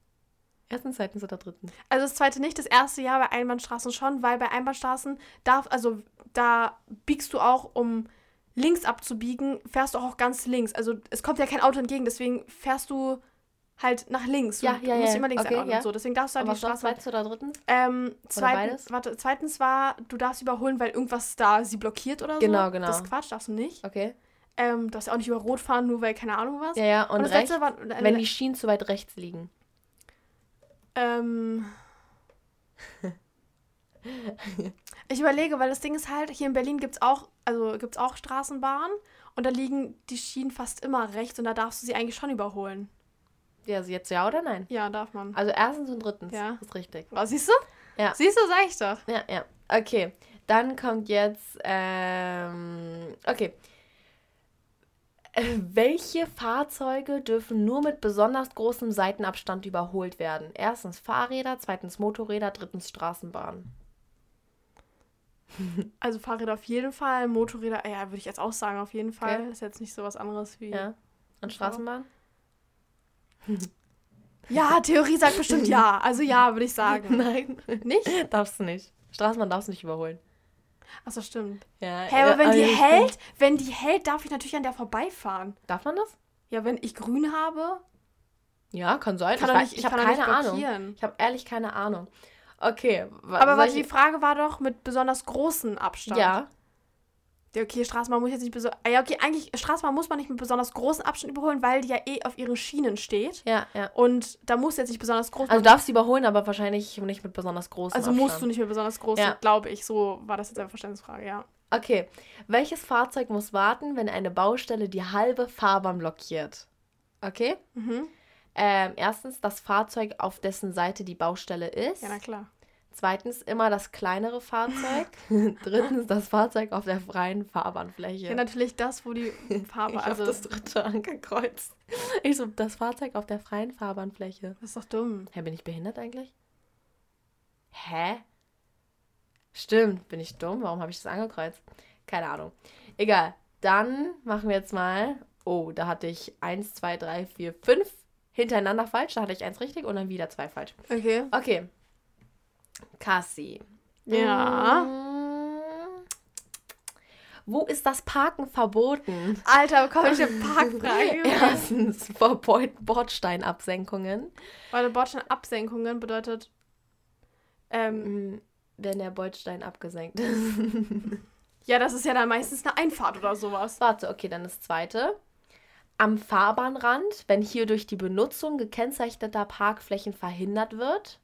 Erstens, zweitens oder drittens? Also das zweite nicht, das erste Jahr bei Einbahnstraßen schon, weil bei Einbahnstraßen darf, also da biegst du auch, um links abzubiegen, fährst du auch ganz links. Also es kommt ja kein Auto entgegen, deswegen fährst du halt nach links. Ja, du ja, musst ja. immer links Okay, einordnen ja. und so. Deswegen darfst du halt Und die Straße. zweitens oder drittens? Ähm, zweitens, warte, zweitens war, du darfst überholen, weil irgendwas da sie blockiert oder so. Genau, genau. Das ist Quatsch, darfst du nicht. Okay. Ähm, du darfst ja auch nicht über Rot fahren, nur weil keine Ahnung was. Ja, ja. Und, Und rechts, war, äh, wenn die Schienen zu weit rechts liegen. Ähm. ich überlege, weil das Ding ist halt, hier in Berlin gibt es auch, also gibt's auch Straßenbahnen und da liegen die Schienen fast immer rechts und da darfst du sie eigentlich schon überholen. Ja, also jetzt ja oder nein? Ja, darf man. Also erstens und drittens. Ja. Ist richtig. Oh, siehst du? Ja. Siehst du, sag ich doch. Ja, ja. Okay. Dann kommt jetzt, ähm, okay. Äh, Welche Fahrzeuge dürfen nur mit besonders großem Seitenabstand überholt werden? Erstens Fahrräder, zweitens Motorräder, drittens Straßenbahnen. Also Fahrräder auf jeden Fall, Motorräder, ja, würde ich jetzt auch sagen, auf jeden Fall. Okay. Ist jetzt nicht so was anderes wie. Ja. Und Straßenbahn? Ja, Theorie sagt bestimmt ja. Also ja, würde ich sagen. Nein. Nicht? Darfst du nicht. Straßenbahn darfst du nicht überholen. Achso, stimmt. Ja, Hä, aber wenn also die ich hält, wenn die hält, darf ich natürlich an der vorbeifahren. Darf man das? Ja, wenn ich grün habe, Ja, kann sein. kann ich nicht, ich kann habe keine Ahnung. Ich habe ehrlich keine Ahnung. Okay. Aber warte, die ich- Frage war doch mit besonders großen Abstand. Ja. Ja, okay, Straßenbahn muss jetzt nicht besonders. Ja, okay, eigentlich, Straßenbahn muss man nicht mit besonders großen Abstand überholen, weil die ja eh auf ihren Schienen steht. Ja, ja. Und da muss jetzt nicht besonders groß Also du darfst sie überholen, aber wahrscheinlich nicht mit besonders großen Also Abstand. musst du nicht mehr besonders groß, Ja. glaube ich. So war das jetzt eine Verständnisfrage, ja. Okay. Welches Fahrzeug muss warten, wenn eine Baustelle die halbe Fahrbahn blockiert? Okay. Mhm. Ähm, erstens das Fahrzeug, auf dessen Seite die Baustelle ist. Ja, na klar. Zweitens immer das kleinere Fahrzeug. Drittens das Fahrzeug auf der freien Fahrbahnfläche. Ja, natürlich das, wo die ich also. das dritte angekreuzt. Ich so, das Fahrzeug auf der freien Fahrbahnfläche. das ist doch dumm. Hä, bin ich behindert eigentlich? Hä? Stimmt, bin ich dumm? Warum habe ich das angekreuzt? Keine Ahnung. Egal. Dann machen wir jetzt mal. Oh, da hatte ich 1, 2, 3, 4, 5 hintereinander falsch. Da hatte ich eins richtig und dann wieder zwei falsch. Okay. Okay. Cassie. Ja. Mm. Wo ist das Parken verboten? Alter, komm ich eine Parkfrage? Erstens vor Bord- Bordsteinabsenkungen. Warte, Bordsteinabsenkungen bedeutet. Ähm, Mm, Wenn der Bordstein abgesenkt ist. ja, das ist ja dann meistens eine Einfahrt oder sowas. Warte, okay, dann das zweite. Am Fahrbahnrand, wenn hier durch die Benutzung gekennzeichneter Parkflächen verhindert wird.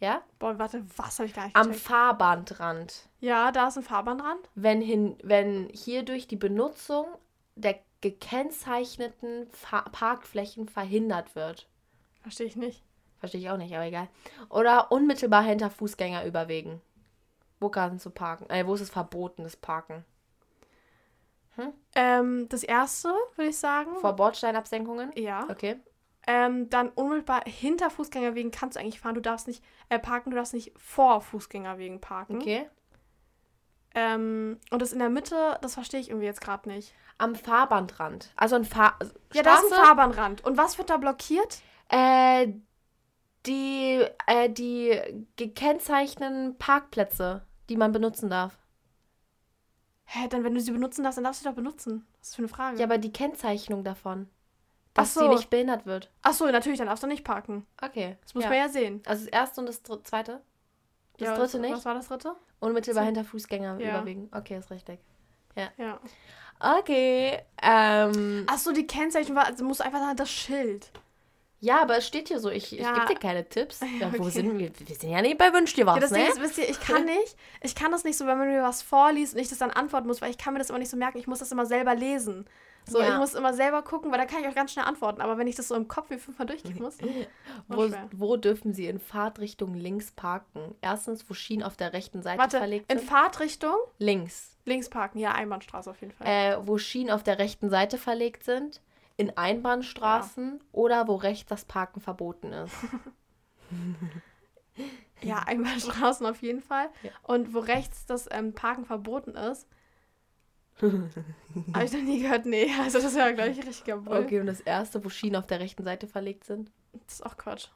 Ja? Boah, warte, was habe ich gar nicht Am gecheckt. Fahrbahnrand. Ja, da ist ein Fahrbahnrand. Wenn, hin, wenn hier durch die Benutzung der gekennzeichneten Fa Parkflächen verhindert wird. Verstehe ich nicht. Verstehe ich auch nicht, aber egal. Oder unmittelbar hinter Fußgänger überwegen. Wo kannst du parken? Äh, wo ist es verboten, das Parken? Ähm, das erste, würde ich sagen. Vor Bordsteinabsenkungen? ja. Okay. Ähm, dann unmittelbar hinter Fußgängerwegen kannst du eigentlich fahren. Du darfst nicht äh, parken, du darfst nicht vor Fußgängerwegen parken. Okay. Ähm, und das in der Mitte, das verstehe ich irgendwie jetzt gerade nicht. Am Fahrbahnrand. Also ein Fahr Ja, da ist ein Fahrbahnrand. Und was wird da blockiert? Äh, die, äh, die gekennzeichneten Parkplätze. die man benutzen darf. Hä, dann wenn du sie benutzen darfst, dann darfst du sie doch benutzen. Was ist für eine Frage? Ja, aber die Kennzeichnung davon, dass so. nicht behindert wird. Ach so, natürlich, dann darfst du nicht parken. Okay. Das muss ja. man ja sehen. Also das erste und das dr- zweite? Das ja, dritte was, nicht? Was war das dritte? Unmittelbar So- hinter Fußgänger Ja. überwiegen. Okay, ist richtig. Ja. Okay. Ähm, Ach so, die Kennzeichnung war, also musst du einfach sagen, das Schild. ja, aber es steht hier so, ich, ich Ja. gebe dir keine Tipps. Ja, wo Okay. sind wir? Wir sind ja nicht bei Wünsch dir was, ja, das ne? Ding ist, wisst ihr, ich kann nicht, ich kann das nicht so, wenn man mir was vorliest und ich das dann antworten muss, weil ich kann mir das immer nicht so merken, ich muss das immer selber lesen. So, Ja. ich muss immer selber gucken, weil da kann ich auch ganz schnell antworten. Aber wenn ich das so im Kopf wie fünfmal durchgehen muss, wo, schwer. wo dürfen sie in Fahrtrichtung links parken? Erstens, wo Schienen auf der rechten Seite warte, verlegt in sind. Fahrtrichtung links. links parken, ja, Einbahnstraße auf jeden Fall. Äh, wo Schienen auf der rechten Seite verlegt sind. In Einbahnstraßen oder wo rechts das Parken verboten ist. Ja, Einbahnstraßen auf jeden Fall. Ja. Und wo rechts das ähm, Parken verboten ist, habe ich noch nie gehört, nee. Also das wäre, glaube ich, richtiger Bull. Okay, und das erste, wo Schienen auf der rechten Seite verlegt sind? Das ist auch Quatsch.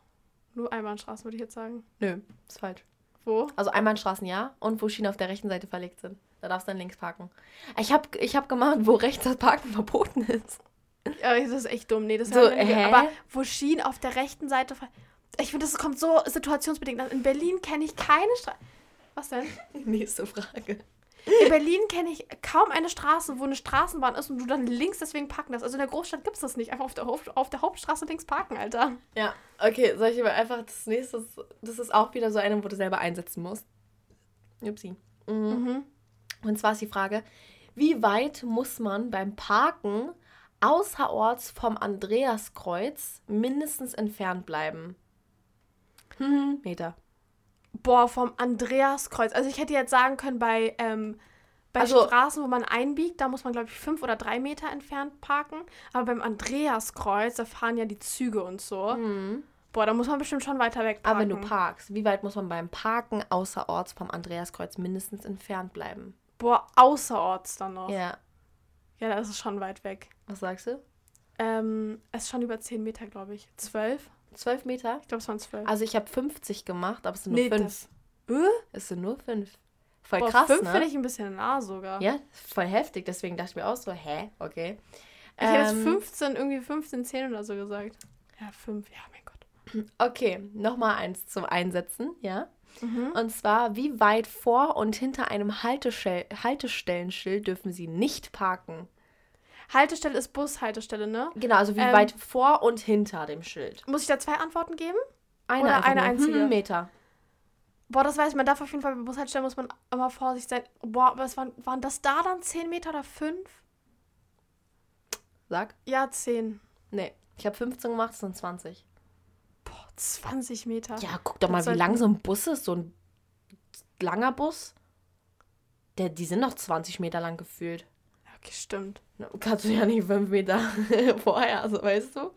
Nur Einbahnstraßen, würde ich jetzt sagen. Nö, ist falsch. Wo? Also Einbahnstraßen ja und wo Schienen auf der rechten Seite verlegt sind. Da darfst du dann links parken. Ich habe ich hab gemacht, wo rechts das Parken verboten ist. Ja, das ist echt dumm. Nee, das So, hä? Aber wo Schienen auf der rechten Seite... ver- Ich finde, das kommt so situationsbedingt. an. In Berlin kenne ich keine Straße... Was denn? Nächste Frage. In Berlin kenne ich kaum eine Straße, wo eine Straßenbahn ist und du dann links deswegen parken darfst. Also in der Großstadt gibt es das nicht. Einfach auf der, auf der Hauptstraße links parken, Alter. Ja, okay, soll ich aber einfach das nächste, das ist auch wieder so eine, wo du selber einsetzen musst. Upsi. Mhm. Mhm. Und zwar ist die Frage, wie weit muss man beim Parken außerorts vom Andreaskreuz mindestens entfernt bleiben? Mhm. Meter. Boah, vom Andreaskreuz. Also ich hätte jetzt sagen können, bei, ähm, bei Also- Straßen, wo man einbiegt, da muss man, glaube ich, fünf oder drei Meter entfernt parken. Aber beim Andreaskreuz, da fahren ja die Züge und so. Mhm. Boah, da muss man bestimmt schon weiter weg parken. Aber wenn du parkst, wie weit muss man beim Parken außerorts vom Andreaskreuz mindestens entfernt bleiben? Boah, außerorts dann noch. Ja, Ja, das ist schon weit weg. was sagst du? Ähm, es ist schon über 10 Meter, glaube ich. 12? Zwölf Meter? Ich glaube, es waren 12. Also ich habe 50 gemacht, aber es sind nur nee, fünf. das. Äh? Es sind nur fünf. Voll Boah, krass, 5 ne? finde ich ein bisschen nah sogar. Ja, voll heftig. Deswegen dachte ich mir auch so, hä? Okay. Ich hätte jetzt Ähm, 15, irgendwie 15, 10 oder so gesagt. Ja, 5, ja, mein Gott. Okay, nochmal eins zum Einsetzen, ja. Mhm. Und zwar, wie weit vor und hinter einem Haltestell Haltestellenschild dürfen Sie nicht parken? Haltestelle ist Bushaltestelle, ne? Genau, also wie Ähm, weit vor und hinter dem Schild? Muss ich da zwei Antworten geben? Eine, oder eine einzige? Hm, Meter. Boah, das weiß ich, man darf auf jeden Fall bei Bushaltestellen muss man immer vorsichtig sein. Boah, aber es waren, waren das da dann 10 Meter oder 5? Sag. Ja, 10. Nee, ich habe 15 gemacht, es sind 20. Boah, 20 Meter. Ja, guck doch mal, Das wie sollten- lang so ein Bus ist. So ein langer Bus. Der, die sind noch 20 Meter lang gefühlt. Stimmt. Kannst du ja nicht 5 Meter vorher, also weißt du?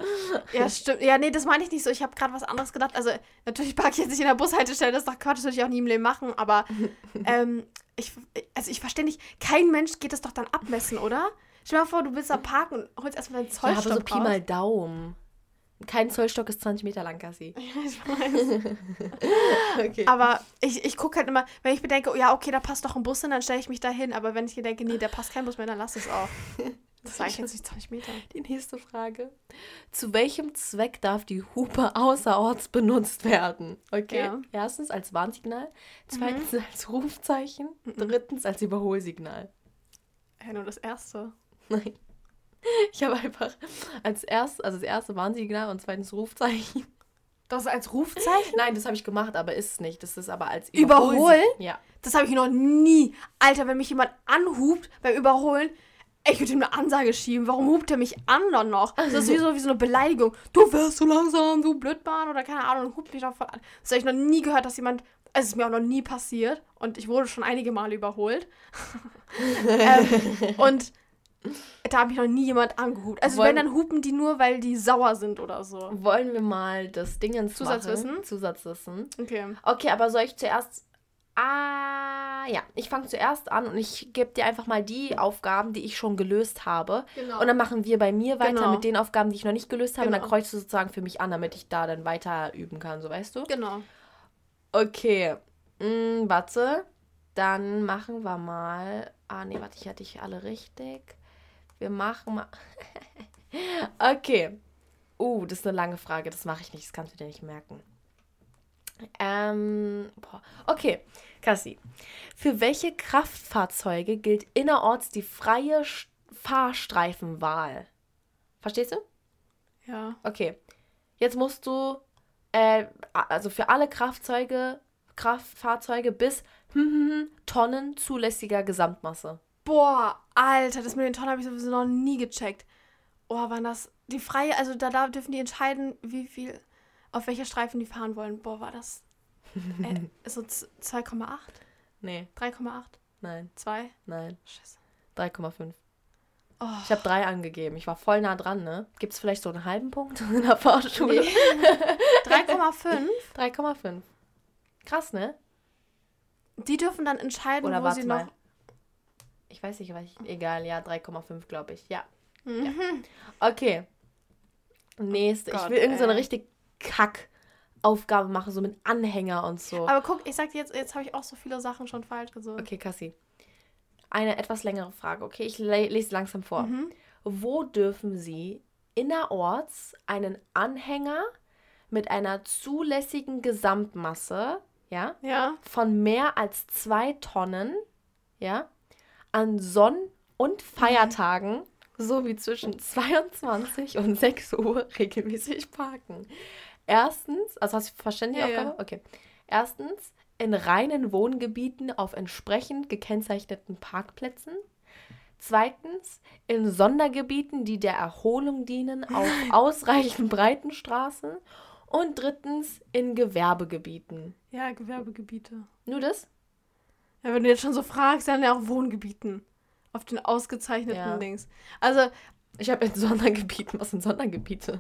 Ja, stimmt. Ja, nee, das meine ich nicht so. Ich habe gerade was anderes gedacht. Also, natürlich parke ich jetzt nicht in der Bushaltestelle. Das ist doch Quatsch. Das würde ich auch nie im Leben machen. Aber, ähm, ich, also ich verstehe nicht. Kein Mensch geht das doch dann abmessen, oder? Stell dir mal vor, du willst da parken und holst erstmal deinen Ja, Zollstock aber so Pi mal Daumen. Kein Zollstock ist 20 Meter lang, Gassi. Ich weiß. Okay. Aber ich, ich gucke halt immer, wenn ich bedenke, oh ja, okay, da passt doch ein Bus hin, dann stelle ich mich da hin. Aber wenn ich mir denke, nee, da passt kein Bus mehr, dann lass es auch. Das sage ich jetzt nicht 20 Meter. Die nächste Frage. Zu welchem Zweck darf die Hupe außerorts benutzt werden? Okay. Ja. Erstens als Warnsignal, zweitens als Rufzeichen, Mhm. drittens als Überholsignal. Ja, nur das Erste. Nein. Ich habe einfach als erst, also das erste Warnsignal und zweitens Rufzeichen. Das als Rufzeichen? Nein, das habe ich gemacht, aber ist es nicht. Das ist aber als Überholen? Überholsign- Ja. Das habe ich noch nie. Alter, wenn mich jemand anhupt beim Überholen, ich würde ihm eine Ansage schieben. Warum hupt er mich an dann noch? Das ist wie so, wie so eine Beleidigung. Du fährst so langsam, du Blödbahn oder keine Ahnung, und hupt mich doch voll an. Das habe ich noch nie gehört, dass jemand. Es ist mir auch noch nie passiert und ich wurde schon einige Male überholt. ähm, und da habe ich noch nie jemand angehupt. Also Wollen- wenn, dann hupen die nur, weil die sauer sind oder so. Wollen wir mal das Dingens Zusatzwissen? machen? Zusatzwissen. Okay. Okay, aber soll ich zuerst. Ah, ja. Ich fange zuerst an und ich gebe dir einfach mal die Aufgaben, die ich schon gelöst habe. Genau. Und dann machen wir bei mir weiter Genau. mit den Aufgaben, die ich noch nicht gelöst habe. Und Genau. dann kreuzt du sozusagen für mich an, damit ich da dann weiter üben kann, so weißt du? genau. Okay. Mm, warte. Dann machen wir mal. Ah, nee, warte, ich hatte ich alle richtig. Wir machen mal. okay. Uh, das ist eine lange Frage. Das mache ich nicht. Das kannst du dir nicht merken. Ähm, boah. okay, Cassie. Für welche Kraftfahrzeuge gilt innerorts die freie Fahrstreifenwahl? Verstehst du? Ja. Okay. Jetzt musst du, äh, also für alle Kraftzeuge, Kraftfahrzeuge bis Tonnen zulässiger Gesamtmasse. Boah, Alter, das mit den Tonnen habe ich sowieso noch nie gecheckt. Oh, waren das die freie, also da, da dürfen die entscheiden, wie viel, auf welche Streifen die fahren wollen. Boah, war das äh, so z- 2,8? Nee, 3,8? nein, 2? nein. Scheiße. 3,5. Oh. Ich habe drei angegeben. Ich war voll nah dran, ne? Gibt es vielleicht so einen halben Punkt in der Fahrschule? Nee. 3,5? 3,5. Krass, ne? Die dürfen dann entscheiden, Oder wo warte sie mal. noch. Ich weiß nicht, was ich, egal, ja, 3,5 glaube ich. Ja. Mhm. Okay. Nächste. ich Gott, will irgendeine so eine richtig kack Aufgabe machen, so mit Anhänger und so. Aber guck, ich sag dir jetzt, jetzt habe ich auch so viele Sachen schon falsch. Also. Okay, Cassie. Eine etwas längere Frage, okay? Ich le lese langsam vor. Mhm. Wo dürfen Sie innerorts einen Anhänger mit einer zulässigen Gesamtmasse, ja, Ja. von mehr als zwei Tonnen, ja, an Sonn- und Feiertagen sowie zwischen 22 und 6 Uhr regelmäßig parken. Erstens, also hast du verstanden die Ja, ja. Aufgabe? Okay. Erstens, in reinen Wohngebieten auf entsprechend gekennzeichneten Parkplätzen. Zweitens, in Sondergebieten, die der Erholung dienen, auf ausreichend breiten Straßen. Und drittens, in Gewerbegebieten. Ja, Gewerbegebiete. Nur das? Ja, wenn du jetzt schon so fragst, dann ja auch Wohngebieten. Auf den ausgezeichneten Ja. Dings. Also, Ich habe in Sondergebieten. Was sind Sondergebiete?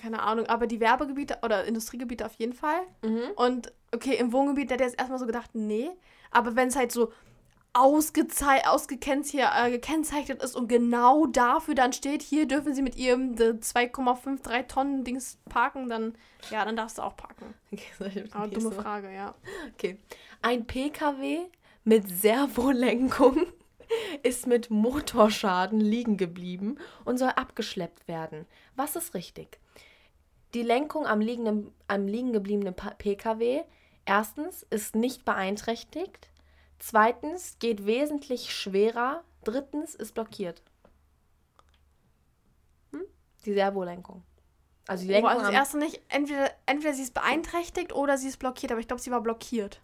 keine Ahnung, aber die Werbegebiete oder Industriegebiete auf jeden Fall. Mhm. Und okay, im Wohngebiet, da hätte ich jetzt erstmal so gedacht, nee. Aber wenn es halt so ausgezei ausgekennz hier, äh, gekennzeichnet ist und genau dafür dann steht, hier dürfen sie mit ihrem äh, 2,53 Tonnen Dings parken, dann, ja, dann darfst du auch parken. Okay, Aber dumme Frage, ja. Okay. Ein PKW mit Servolenkung ist mit Motorschaden liegen geblieben und soll abgeschleppt werden. Was ist richtig? Die Lenkung am, liegenden, am liegen gebliebenen PKW erstens ist nicht beeinträchtigt, zweitens geht wesentlich schwerer, drittens ist blockiert. Hm? Die Servolenkung. Also die Boah, Lenkung also das erste nicht, entweder, entweder sie ist beeinträchtigt oder sie ist blockiert, aber ich glaube, sie war blockiert.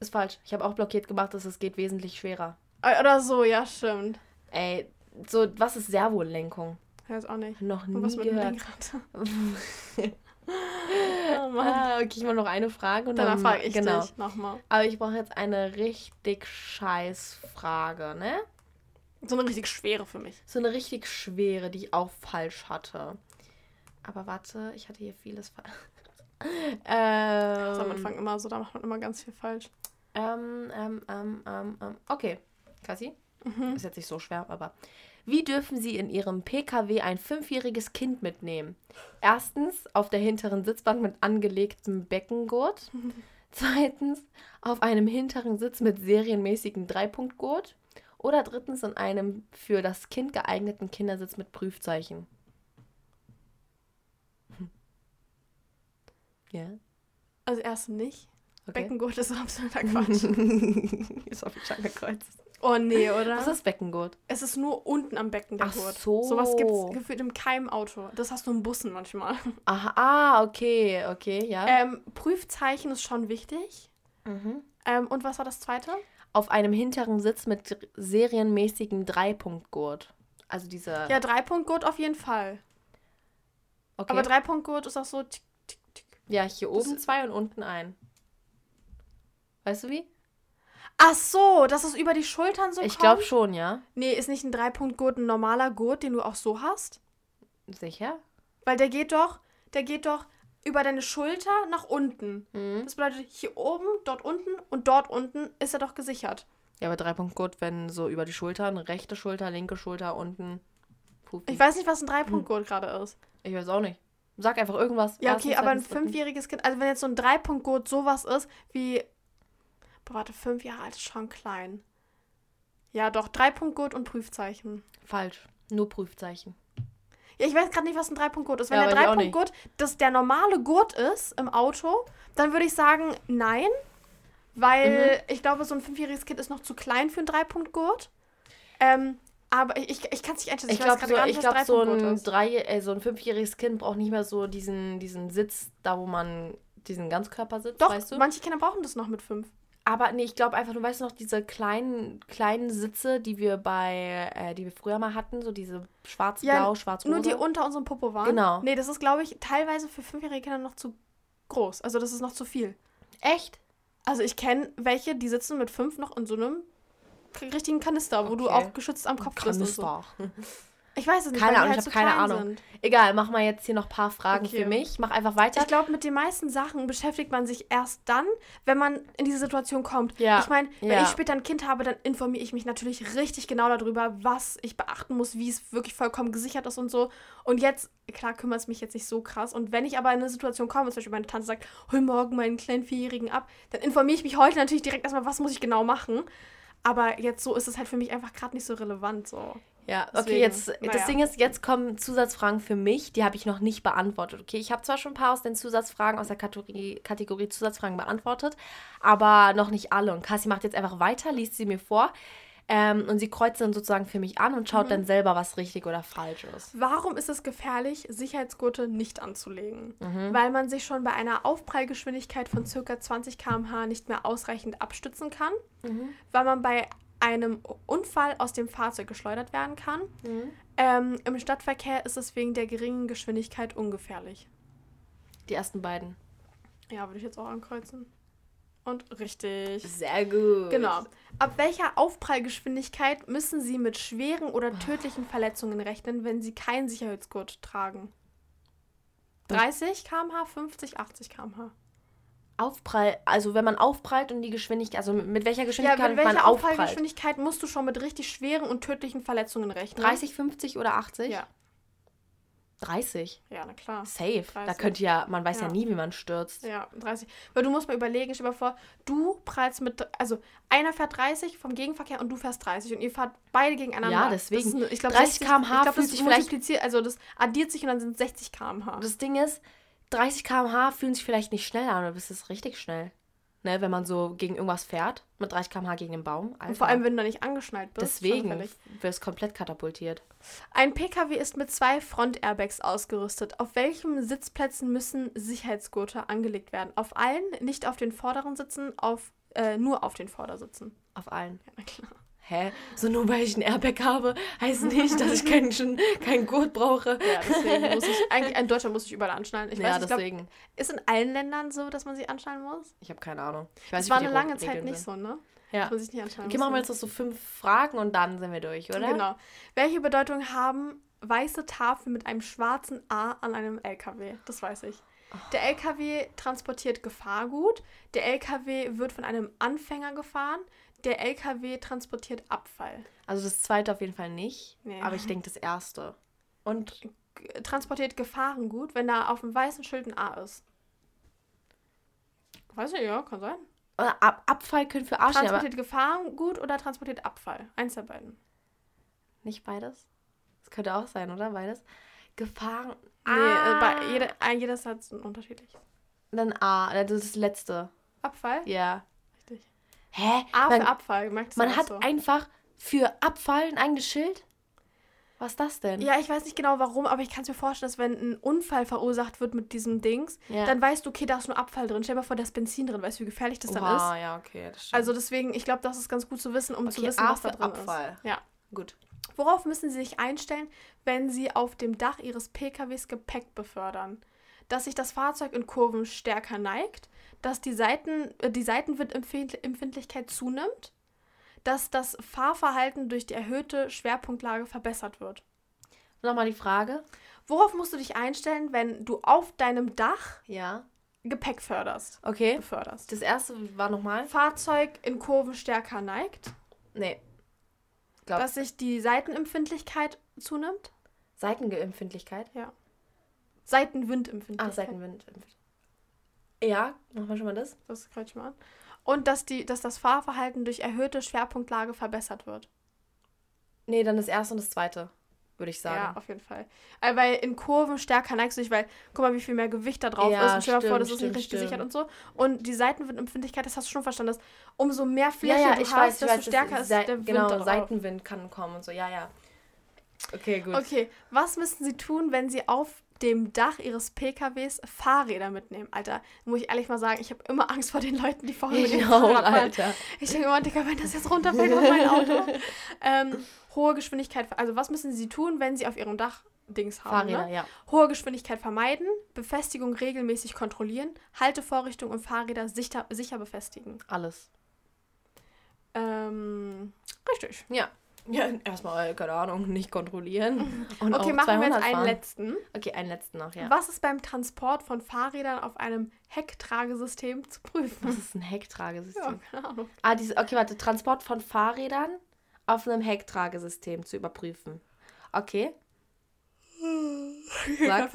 ist falsch. Ich habe auch blockiert gemacht, dass es geht wesentlich schwerer. Äh, Oder so, ja, stimmt. Ey, so, was ist Servolenkung? Ich weiß auch nicht. Noch Und nie was mit gehört. Lenkrad? oh Mann. ah, okay, ich mache noch eine Frage und Danach dann frage ich genau. dich nochmal. Aber ich brauche jetzt eine richtig scheiß Frage, ne? So eine richtig schwere für mich. So eine richtig schwere, die ich auch falsch hatte. Aber warte, ich hatte hier vieles falsch. ähm, ist am Anfang immer so, da macht man immer ganz viel falsch. ähm, ähm, ähm, ähm. Okay, Kassi? Mhm. Ist jetzt nicht so schwer, aber. Wie dürfen Sie in Ihrem PKW ein fünfjähriges Kind mitnehmen? Erstens auf der hinteren Sitzbank mit angelegtem Beckengurt. Zweitens auf einem hinteren Sitz mit serienmäßigem Dreipunktgurt. Oder drittens in einem für das Kind geeigneten Kindersitz mit Prüfzeichen. Hm. Ja, Also erst nicht. okay. Beckengurt ist absoluter Quatsch. ist auf dem Kreuz. Oh nee, oder? Was ist Beckengurt? Es ist nur unten am Becken der Ach Gurt. so. Sowas gibt es gefühlt in keinem Auto. Das hast du in Bussen manchmal. Aha, ah, okay, okay, ja. Ähm, Prüfzeichen ist schon wichtig. Mhm. Ähm, und was war das zweite? auf einem hinteren Sitz mit serienmäßigem Dreipunktgurt. Also diese. Ja, Dreipunktgurt auf jeden Fall. okay. Aber Dreipunktgurt ist auch so tick, tick, tick. ja, hier Das- oben zwei und unten ein. Weißt du wie? Ach so, dass es über die Schultern so ich glaube schon, ja. Nee, ist nicht ein Dreipunktgurt ein normaler Gurt, den du auch so hast? Sicher? Weil der geht doch, der geht doch über deine Schulter nach unten. Mhm. Das bedeutet, hier oben, dort unten und dort unten ist er doch gesichert. Ja, aber Dreipunktgurt, wenn so über die Schultern, rechte Schulter, linke Schulter, unten. Pufi. Ich weiß nicht, was ein Dreipunktgurt gerade ist. ich weiß auch nicht. Sag einfach irgendwas. Ja, okay, aber ein fünfjähriges Kind, also wenn jetzt so ein Dreipunktgurt sowas ist, wie. Boah, warte, fünf Jahre alt ist schon klein. Ja, doch, Dreipunktgurt und Prüfzeichen. Falsch. Nur Prüfzeichen. Ja, ich weiß gerade nicht, was ein Dreipunktgurt ist. Wenn Ja, der ich Dreipunktgurt das der normale Gurt ist im Auto, dann würde ich sagen, nein. Weil ich glaube, so ein fünfjähriges Kind ist noch zu klein für einen Dreipunktgurt. Ähm, aber ich, ich, ich kann es nicht einschätzen. Ich weiß glaube, gerade so, gar nicht, ich was glaub, so, ein ist. drei, äh, so ein fünfjähriges Kind braucht nicht mehr so diesen, diesen Sitz, da wo man diesen Ganzkörpersitz, Doch, weißt du? manche Kinder brauchen das noch mit fünf. Aber nee, ich glaube einfach, du weißt noch, diese kleinen, kleinen Sitze, die wir bei, äh, die wir früher mal hatten, so diese schwarz-blau, schwarz-rosa. Nur die unter unserem Popo waren. Genau. Nee, das ist, glaube ich, teilweise für fünfjährige Kinder noch zu groß. Also das ist noch zu viel. Echt? Also ich kenne welche, die sitzen mit fünf noch in so einem richtigen Kanister, wo du Okay. auch geschützt am Kopf bist. Und so. Ich weiß es nicht, Keine Ahnung, halt ich so hab keine Ahnung. Sind. Egal, mach mal jetzt hier noch ein paar Fragen Okay. für mich. Mach einfach weiter. Ich glaube, mit den meisten Sachen beschäftigt man sich erst dann, wenn man in diese Situation kommt. Ja, Ich meine, wenn ja. ich später ein Kind habe, dann informiere ich mich natürlich richtig genau darüber, was ich beachten muss, wie es wirklich vollkommen gesichert ist und so. Und jetzt, klar, kümmert es mich jetzt nicht so krass. Und wenn ich aber in eine Situation komme, zum Beispiel meine Tante sagt, hol morgen meinen kleinen Vierjährigen ab, dann informiere ich mich heute natürlich direkt erstmal, was muss ich genau machen. Aber jetzt so ist es halt für mich einfach gerade nicht so relevant. So. Ja, okay, Deswegen, jetzt, das naja. Ding ist, jetzt kommen Zusatzfragen für mich, die habe ich noch nicht beantwortet. Okay, ich habe zwar schon ein paar aus den Zusatzfragen, aus der Kategorie, Kategorie Zusatzfragen beantwortet, aber noch nicht alle. Und Cassie macht jetzt einfach weiter, liest sie mir vor ähm, und sie kreuzt dann sozusagen für mich an und schaut Mhm. dann selber, was richtig oder falsch ist. Warum ist es gefährlich, Sicherheitsgurte nicht anzulegen? Mhm. Weil man sich schon bei einer Aufprallgeschwindigkeit von ca. 20 km/h nicht mehr ausreichend abstützen kann, Mhm. weil man bei einem Unfall aus dem Fahrzeug geschleudert werden kann. Ähm, Im Stadtverkehr ist es wegen der geringen Geschwindigkeit ungefährlich. Die ersten beiden. Ja, würde ich jetzt auch ankreuzen. Und richtig. Sehr gut. Genau. Ab welcher Aufprallgeschwindigkeit müssen Sie mit schweren oder tödlichen Verletzungen rechnen, wenn Sie keinen Sicherheitsgurt tragen? 30 km/h, 50, 80 km/h. Aufprall, also wenn man aufprallt und die Geschwindigkeit, also mit, mit welcher Ja, Geschwindigkeit mit man welcher aufprallt? Aufprallgeschwindigkeit musst du schon mit richtig schweren und tödlichen Verletzungen rechnen? 30, 50 oder 80? Ja. 30. Ja, na klar. Safe. Da 30. könnte ja, man weiß ja, Ja. nie, wie man stürzt. Ja, 30. Weil du musst mal überlegen, stell dir mal vor, du prallst mit, also einer fährt 30 vom Gegenverkehr und du fährst 30 und ihr fahrt beide gegeneinander. Ja, deswegen. Ist, ich glaub, 30 60 km/h fühlt sich vielleicht- multipliziert, also das addiert sich und dann sind es 60 km/h. Das Ding ist, 30 km/h fühlen sich vielleicht nicht schnell an, aber es ist richtig schnell. Ne, wenn man so gegen irgendwas fährt, mit 30 km/h gegen den Baum. Alter. Und vor allem, wenn du da nicht angeschnallt bist. Deswegen es komplett katapultiert. Ein PKW ist mit zwei Front-Airbags ausgerüstet. Auf welchen Sitzplätzen müssen Sicherheitsgurte angelegt werden? Auf allen, nicht auf den vorderen Sitzen, auf, äh, nur auf den Vordersitzen. Auf allen. Ja, na klar. Hä? So nur weil ich ein Airbag habe, heißt nicht, dass ich keinen, schon, keinen Gurt brauche. Ja, deswegen muss ich, eigentlich in Deutschland muss ich überall anschnallen. Ich weiß, ja, ich glaub, deswegen. ist in allen Ländern so, dass man sich anschnallen muss? Ich habe keine Ahnung. Ich weiß Das war eine lange Zeit nicht sind. so, ne? Ja. Dass man sich nicht anschnallen Okay, machen wir jetzt noch so fünf Fragen und dann sind wir durch, oder? Genau. Welche Bedeutung haben weiße Tafeln mit einem schwarzen A an einem LKW? Das weiß ich. Der LKW transportiert Gefahrgut. Der LKW wird von einem Anfänger gefahren. Der LKW transportiert Abfall. Also das zweite auf jeden Fall nicht. Nee. Aber ich denke das erste. Und transportiert Gefahrengut, wenn da auf dem weißen Schild ein A ist. Weiß ich, ja, kann sein. äh, Ab Abfall können für Arsch, aber Transportiert Gefahrengut oder transportiert Abfall? Eins der beiden. nicht beides. Das könnte auch sein, oder? Beides. Gefahren. Nee, äh, bei jeder, äh, jeder Satz unterschiedlich. Dann A, also das letzte. Abfall? Ja. Hä? A man für Abfall, merkt man auch hat so. einfach für Abfall ein eigenes Schild? Was ist das denn? Ja, ich weiß nicht genau warum, aber ich kann es mir vorstellen, dass wenn ein Unfall verursacht wird mit diesem Dings, Ja. dann weißt du, okay, da ist nur Abfall drin. Stell dir mal vor, da ist Benzin drin. Weißt du, wie gefährlich das dann Wow, ist? ja, okay. Das stimmt. Also deswegen, ich glaube, das ist ganz gut zu wissen, um zu Okay, wissen, A was da drin Abfall. ist. Ja. gut. Worauf müssen Sie sich einstellen, wenn Sie auf dem Dach Ihres PKWs Gepäck befördern? Dass sich das Fahrzeug in Kurven stärker neigt, dass die, Seiten, äh, die Seitenwindempfindlichkeit zunimmt, dass das Fahrverhalten durch die erhöhte Schwerpunktlage verbessert wird. Nochmal die Frage. Worauf musst du dich einstellen, wenn du auf deinem Dach Ja. Gepäck förderst, Okay. beförderst? Das erste war nochmal? Fahrzeug in Kurven stärker neigt, Nee. Glaub, dass sich die Seitenempfindlichkeit zunimmt. Seitenempfindlichkeit. Seitenwindempfindlichkeit. Ah, Seitenwind. Ja, machen wir schon mal das. Das kreuz ich mal an. und dass, die, dass das Fahrverhalten durch erhöhte Schwerpunktlage verbessert wird. Nee, dann das erste und das zweite, würde ich sagen. Ja, auf jeden Fall. Äh, weil in Kurven stärker neigst du dich, weil guck mal, wie viel mehr Gewicht da drauf Ja, ist. Und stell dir vor, stimmt, das ist nicht stimmt, richtig gesichert stimmt. und so. Und die Seitenwindempfindlichkeit, das hast du schon verstanden, dass umso mehr ja, Fläche ja, du ich hast, weiß, desto weiß, stärker ist der Wind Genau, da. Seitenwind kann kommen und so, ja, ja. Okay, gut. Okay, was müssten sie tun, wenn sie auf dem Dach ihres PKWs Fahrräder mitnehmen? Alter, muss ich ehrlich mal sagen, ich habe immer Angst vor den Leuten, die vorne mit dem Fahrrad fahren. Alter. Ich denke immer, Digga, wenn das jetzt runterfällt auf mein Auto. ähm, hohe Geschwindigkeit, also was müssen sie tun, wenn sie auf ihrem Dach Dings haben? Fahrräder, ne? ja. Hohe Geschwindigkeit vermeiden, Befestigung regelmäßig kontrollieren, Haltevorrichtung und Fahrräder sicher, sicher befestigen. Alles. Ähm, richtig. Ja. Ja, erstmal, keine Ahnung, nicht kontrollieren. Und Okay, machen wir jetzt 200 einen fahren. letzten. Okay, einen letzten noch, ja. Was ist beim Transport von Fahrrädern auf einem Hecktragesystem zu prüfen? Was ist ein Hecktragesystem? Ja, keine Ahnung. Ah, diese, okay, warte, Transport von Fahrrädern auf einem Hecktragesystem zu überprüfen. Okay. Sag.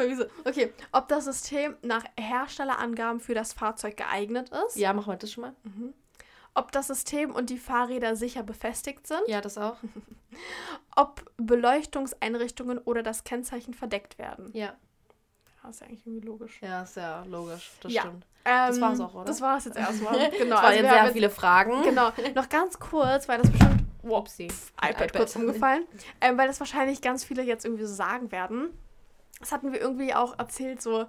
Okay, ob das System nach Herstellerangaben für das Fahrzeug geeignet ist, Ja, machen wir das schon mal. Ob das System und die Fahrräder sicher befestigt sind, Ja, das auch. ob Beleuchtungseinrichtungen oder das Kennzeichen verdeckt werden. Ja. Das ist ja eigentlich irgendwie logisch. Ja, ist ja logisch. Das Ja. stimmt. Ähm, war's auch, oder? Das war es jetzt erstmal. Genau, Das waren also jetzt wir sehr haben viele Fragen. Genau, noch ganz kurz, weil das bestimmt Upsi. iPad, kurz umgefallen, ähm, weil das wahrscheinlich ganz viele jetzt irgendwie so sagen werden. Das hatten wir irgendwie auch erzählt, so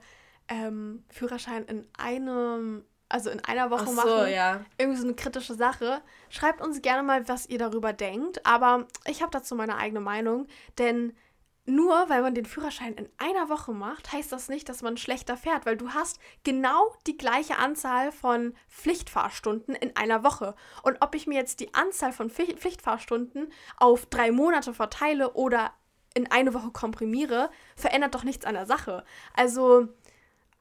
ähm, Führerschein in einem, also in einer Woche Ach so, machen. ja. Irgendwie so eine kritische Sache. Schreibt uns gerne mal, was ihr darüber denkt, aber ich habe dazu meine eigene Meinung, denn nur weil man den Führerschein in einer Woche macht, heißt das nicht, dass man schlechter fährt, weil du hast genau die gleiche Anzahl von Pflichtfahrstunden in einer Woche. Und ob ich mir jetzt die Anzahl von Pflicht- Pflichtfahrstunden auf drei Monate verteile oder in eine Woche komprimiere, verändert doch nichts an der Sache. Also,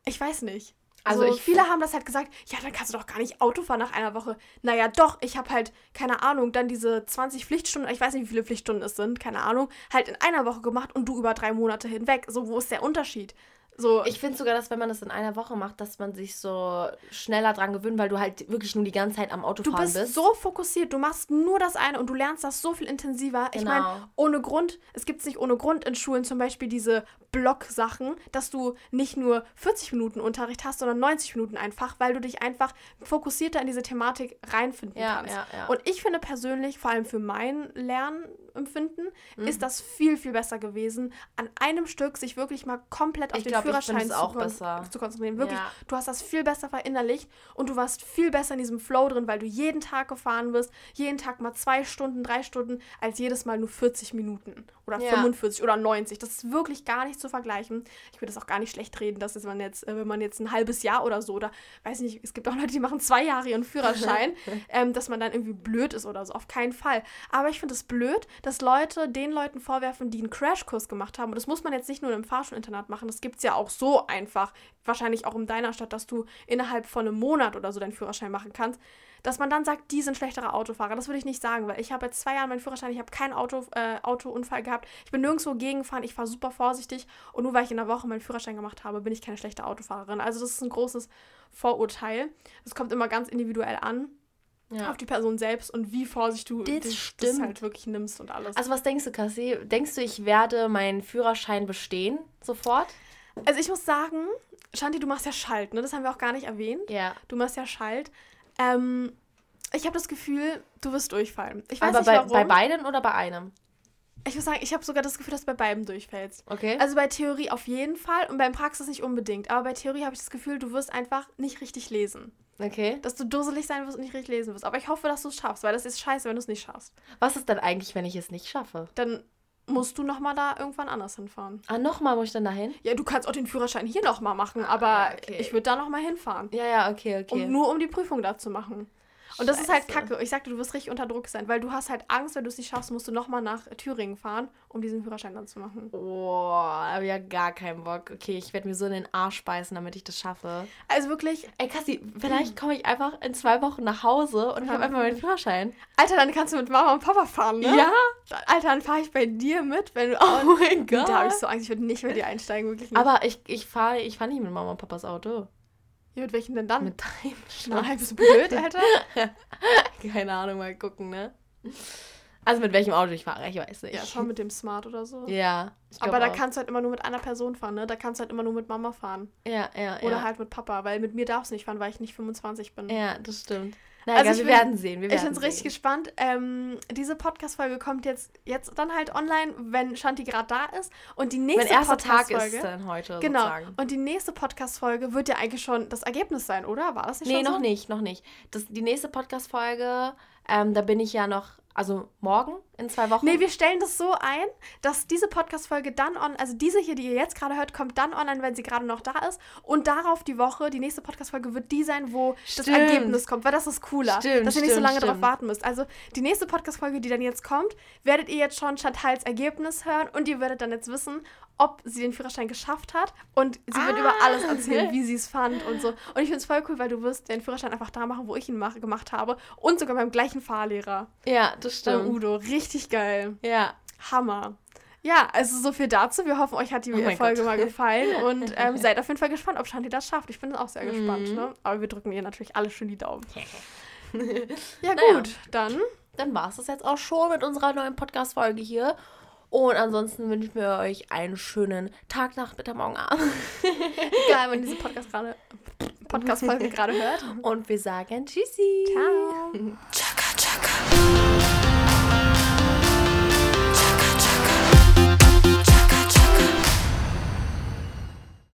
ich weiß nicht. Also, Also viele haben das halt gesagt, ja, dann kannst du doch gar nicht Auto fahren nach einer Woche. Naja, doch, ich habe halt, keine Ahnung, dann diese 20 Pflichtstunden, ich weiß nicht, wie viele Pflichtstunden es sind, keine Ahnung, halt in einer Woche gemacht und du über drei Monate hinweg. So, wo ist der Unterschied? So, Ich finde sogar, dass wenn man das in einer Woche macht, dass man sich so schneller dran gewöhnt, weil du halt wirklich nur die ganze Zeit am du Autofahren bist, bist. so fokussiert, du machst nur das eine und du lernst das so viel intensiver. Ich Genau. meine, ohne Grund, es gibt es nicht ohne Grund in Schulen zum Beispiel diese Block-Sachen, dass du nicht nur 40 Minuten Unterricht hast, sondern 90 Minuten einfach, weil du dich einfach fokussierter in diese Thematik reinfinden Ja, kannst. ja, ja. Und ich finde persönlich, vor allem für mein Lernempfinden, Mhm. ist das viel, viel besser gewesen, an einem Stück sich wirklich mal komplett auf Ich den glaub, ich Führerschein zu, auch kon besser. zu konzentrieren. Wirklich, Ja. du hast das viel besser verinnerlicht und du warst viel besser in diesem Flow drin, weil du jeden Tag gefahren bist, jeden Tag mal zwei Stunden, drei Stunden, als jedes Mal nur 40 Minuten oder Ja. 45 oder 90. Das ist wirklich gar nicht zu vergleichen. Ich würde das auch gar nicht schlecht reden, dass man jetzt, äh, wenn man jetzt ein halbes Jahr oder so, oder weiß nicht, es gibt auch Leute, die machen zwei Jahre ihren Führerschein, ähm, dass man dann irgendwie blöd ist oder so. Auf keinen Fall. Aber ich finde es blöd, dass Leute den Leuten vorwerfen, die einen Crashkurs gemacht haben. Und das muss man jetzt nicht nur im Fahrschulinternat machen, das gibt es ja auch so einfach. Wahrscheinlich auch in deiner Stadt, dass du innerhalb von einem Monat oder so deinen Führerschein machen kannst. Dass man dann sagt, die sind schlechtere Autofahrer. Das würde ich nicht sagen, weil ich habe jetzt zwei Jahre meinen Führerschein, ich habe keinen Auto, äh, Autounfall gehabt. Ich bin nirgendwo gegengefahren, ich fahre super vorsichtig. Und nur weil ich in der Woche meinen Führerschein gemacht habe, bin ich keine schlechte Autofahrerin. Also das ist ein großes Vorurteil. Das kommt immer ganz individuell an Ja. auf die Person selbst und wie vorsichtig du Das das, stimmt. halt wirklich nimmst und alles. Also was denkst du, Cassie? Denkst du, ich werde meinen Führerschein bestehen sofort? Also ich muss sagen, Shanti, du machst ja Schalt, ne? Das haben wir auch gar nicht erwähnt. Ja. Du machst ja Schalt. Ähm, ich habe das Gefühl, du wirst durchfallen. Ich weiß Aber nicht bei, warum. bei beiden oder bei einem? ich muss sagen, ich habe sogar das Gefühl, dass du bei beiden durchfällst. Okay. Also bei Theorie auf jeden Fall und beim Praxis nicht unbedingt. Aber bei Theorie habe ich das Gefühl, du wirst einfach nicht richtig lesen. okay. Dass du dusselig sein wirst und nicht richtig lesen wirst. Aber ich hoffe, dass du es schaffst, weil das ist scheiße, wenn du es nicht schaffst. Was ist dann eigentlich, wenn ich es nicht schaffe? Dann musst du nochmal da irgendwann anders hinfahren. Ah, nochmal muss ich dann dahin? Ja, du kannst auch den Führerschein hier nochmal machen, aber ja, okay. ich würde da nochmal hinfahren. Ja, ja, okay, okay. Um, nur um die Prüfung da zu machen. Und das ist halt Scheiße. kacke. Ich sagte, du wirst richtig unter Druck sein, weil du hast halt Angst, wenn du es nicht schaffst, musst du nochmal nach Thüringen fahren, um diesen Führerschein dann zu machen. Boah, hab ja gar keinen Bock. Okay, ich werde mir so in den Arsch beißen, damit ich das schaffe. Also wirklich, Ey, Cassie, vielleicht komme ich einfach in zwei Wochen nach Hause und habe einfach meinen Führerschein. Alter, dann kannst du mit Mama und Papa fahren, ne? Ja? Alter, dann fahre ich bei dir mit, wenn du. Oh mein Da habe Gott. ich so Angst, ich würde nicht mit dir einsteigen, wirklich nicht. Aber ich, ich fahre ich fahr nicht mit Mama und Papas Auto. Ja, mit welchen denn dann? Mit deinem Nein, bist du blöd, Alter? Keine Ahnung, mal gucken, ne? Also mit welchem Auto ich fahre, ich weiß nicht. Ja, schon mit dem Smart oder so. Ja. Aber da auch. kannst du halt immer nur mit einer Person fahren, ne? Da kannst du halt immer nur mit Mama fahren. Ja, ja, Oder ja. halt mit Papa, weil mit mir darfst du nicht fahren, weil ich nicht 25 bin. Ja, das stimmt. Na, Also ich wir bin- werden sehen. Wir Ich werden bin richtig sehen. gespannt. Ähm, diese Podcast-Folge kommt jetzt, jetzt dann halt online, wenn Shanti gerade da ist. Und die nächste Mein erster Tag ist dann heute Genau. sozusagen. Und die nächste Podcast-Folge wird ja eigentlich schon das Ergebnis sein, oder? War das nicht Nee, schon noch so? nicht, noch nicht. Das, die nächste Podcast-Folge, ähm, da bin ich ja noch, also morgen in zwei Wochen. Nee, wir stellen das so ein, dass diese Podcast-Folge dann on, also diese hier, die ihr jetzt gerade hört, kommt dann online, wenn sie gerade noch da ist. Und darauf die Woche, die nächste Podcast-Folge wird die sein, wo das Stimmt. Ergebnis kommt, weil das ist cooler. Stimmt, dass ihr nicht so stimmt, lange darauf stimmt. warten müsst. Also die nächste Podcast-Folge, die dann jetzt kommt, werdet ihr jetzt schon Chantals Ergebnis hören und ihr werdet dann jetzt wissen, ob sie den Führerschein geschafft hat. Und sie wird Ah. über alles erzählen, wie sie es fand und so. Und ich finde es voll cool, weil du wirst den Führerschein einfach da machen, wo ich ihn mach, gemacht habe. Und sogar beim gleichen Fahrlehrer. ja, das stimmt. Udo. Richtig geil. Ja. Hammer. Ja, also so viel dazu. Wir hoffen, euch hat die Oh Folge Gott. mal gefallen und ähm, seid auf jeden Fall gespannt, ob Shanti das schafft. Ich bin auch sehr gespannt. Mhm. Ne? Aber wir drücken ihr natürlich alle schön die Daumen. Ja, Naja. gut, dann. Dann war es das jetzt auch schon mit unserer neuen Podcast-Folge hier. Und ansonsten wünschen wir euch einen schönen Tag, Nacht, Mittag, Morgen, Abend. Egal, wenn ihr diese Podcast gerade Podcast-Folge gerade hört. Und wir sagen Tschüssi. Ciao. Chaka, chaka.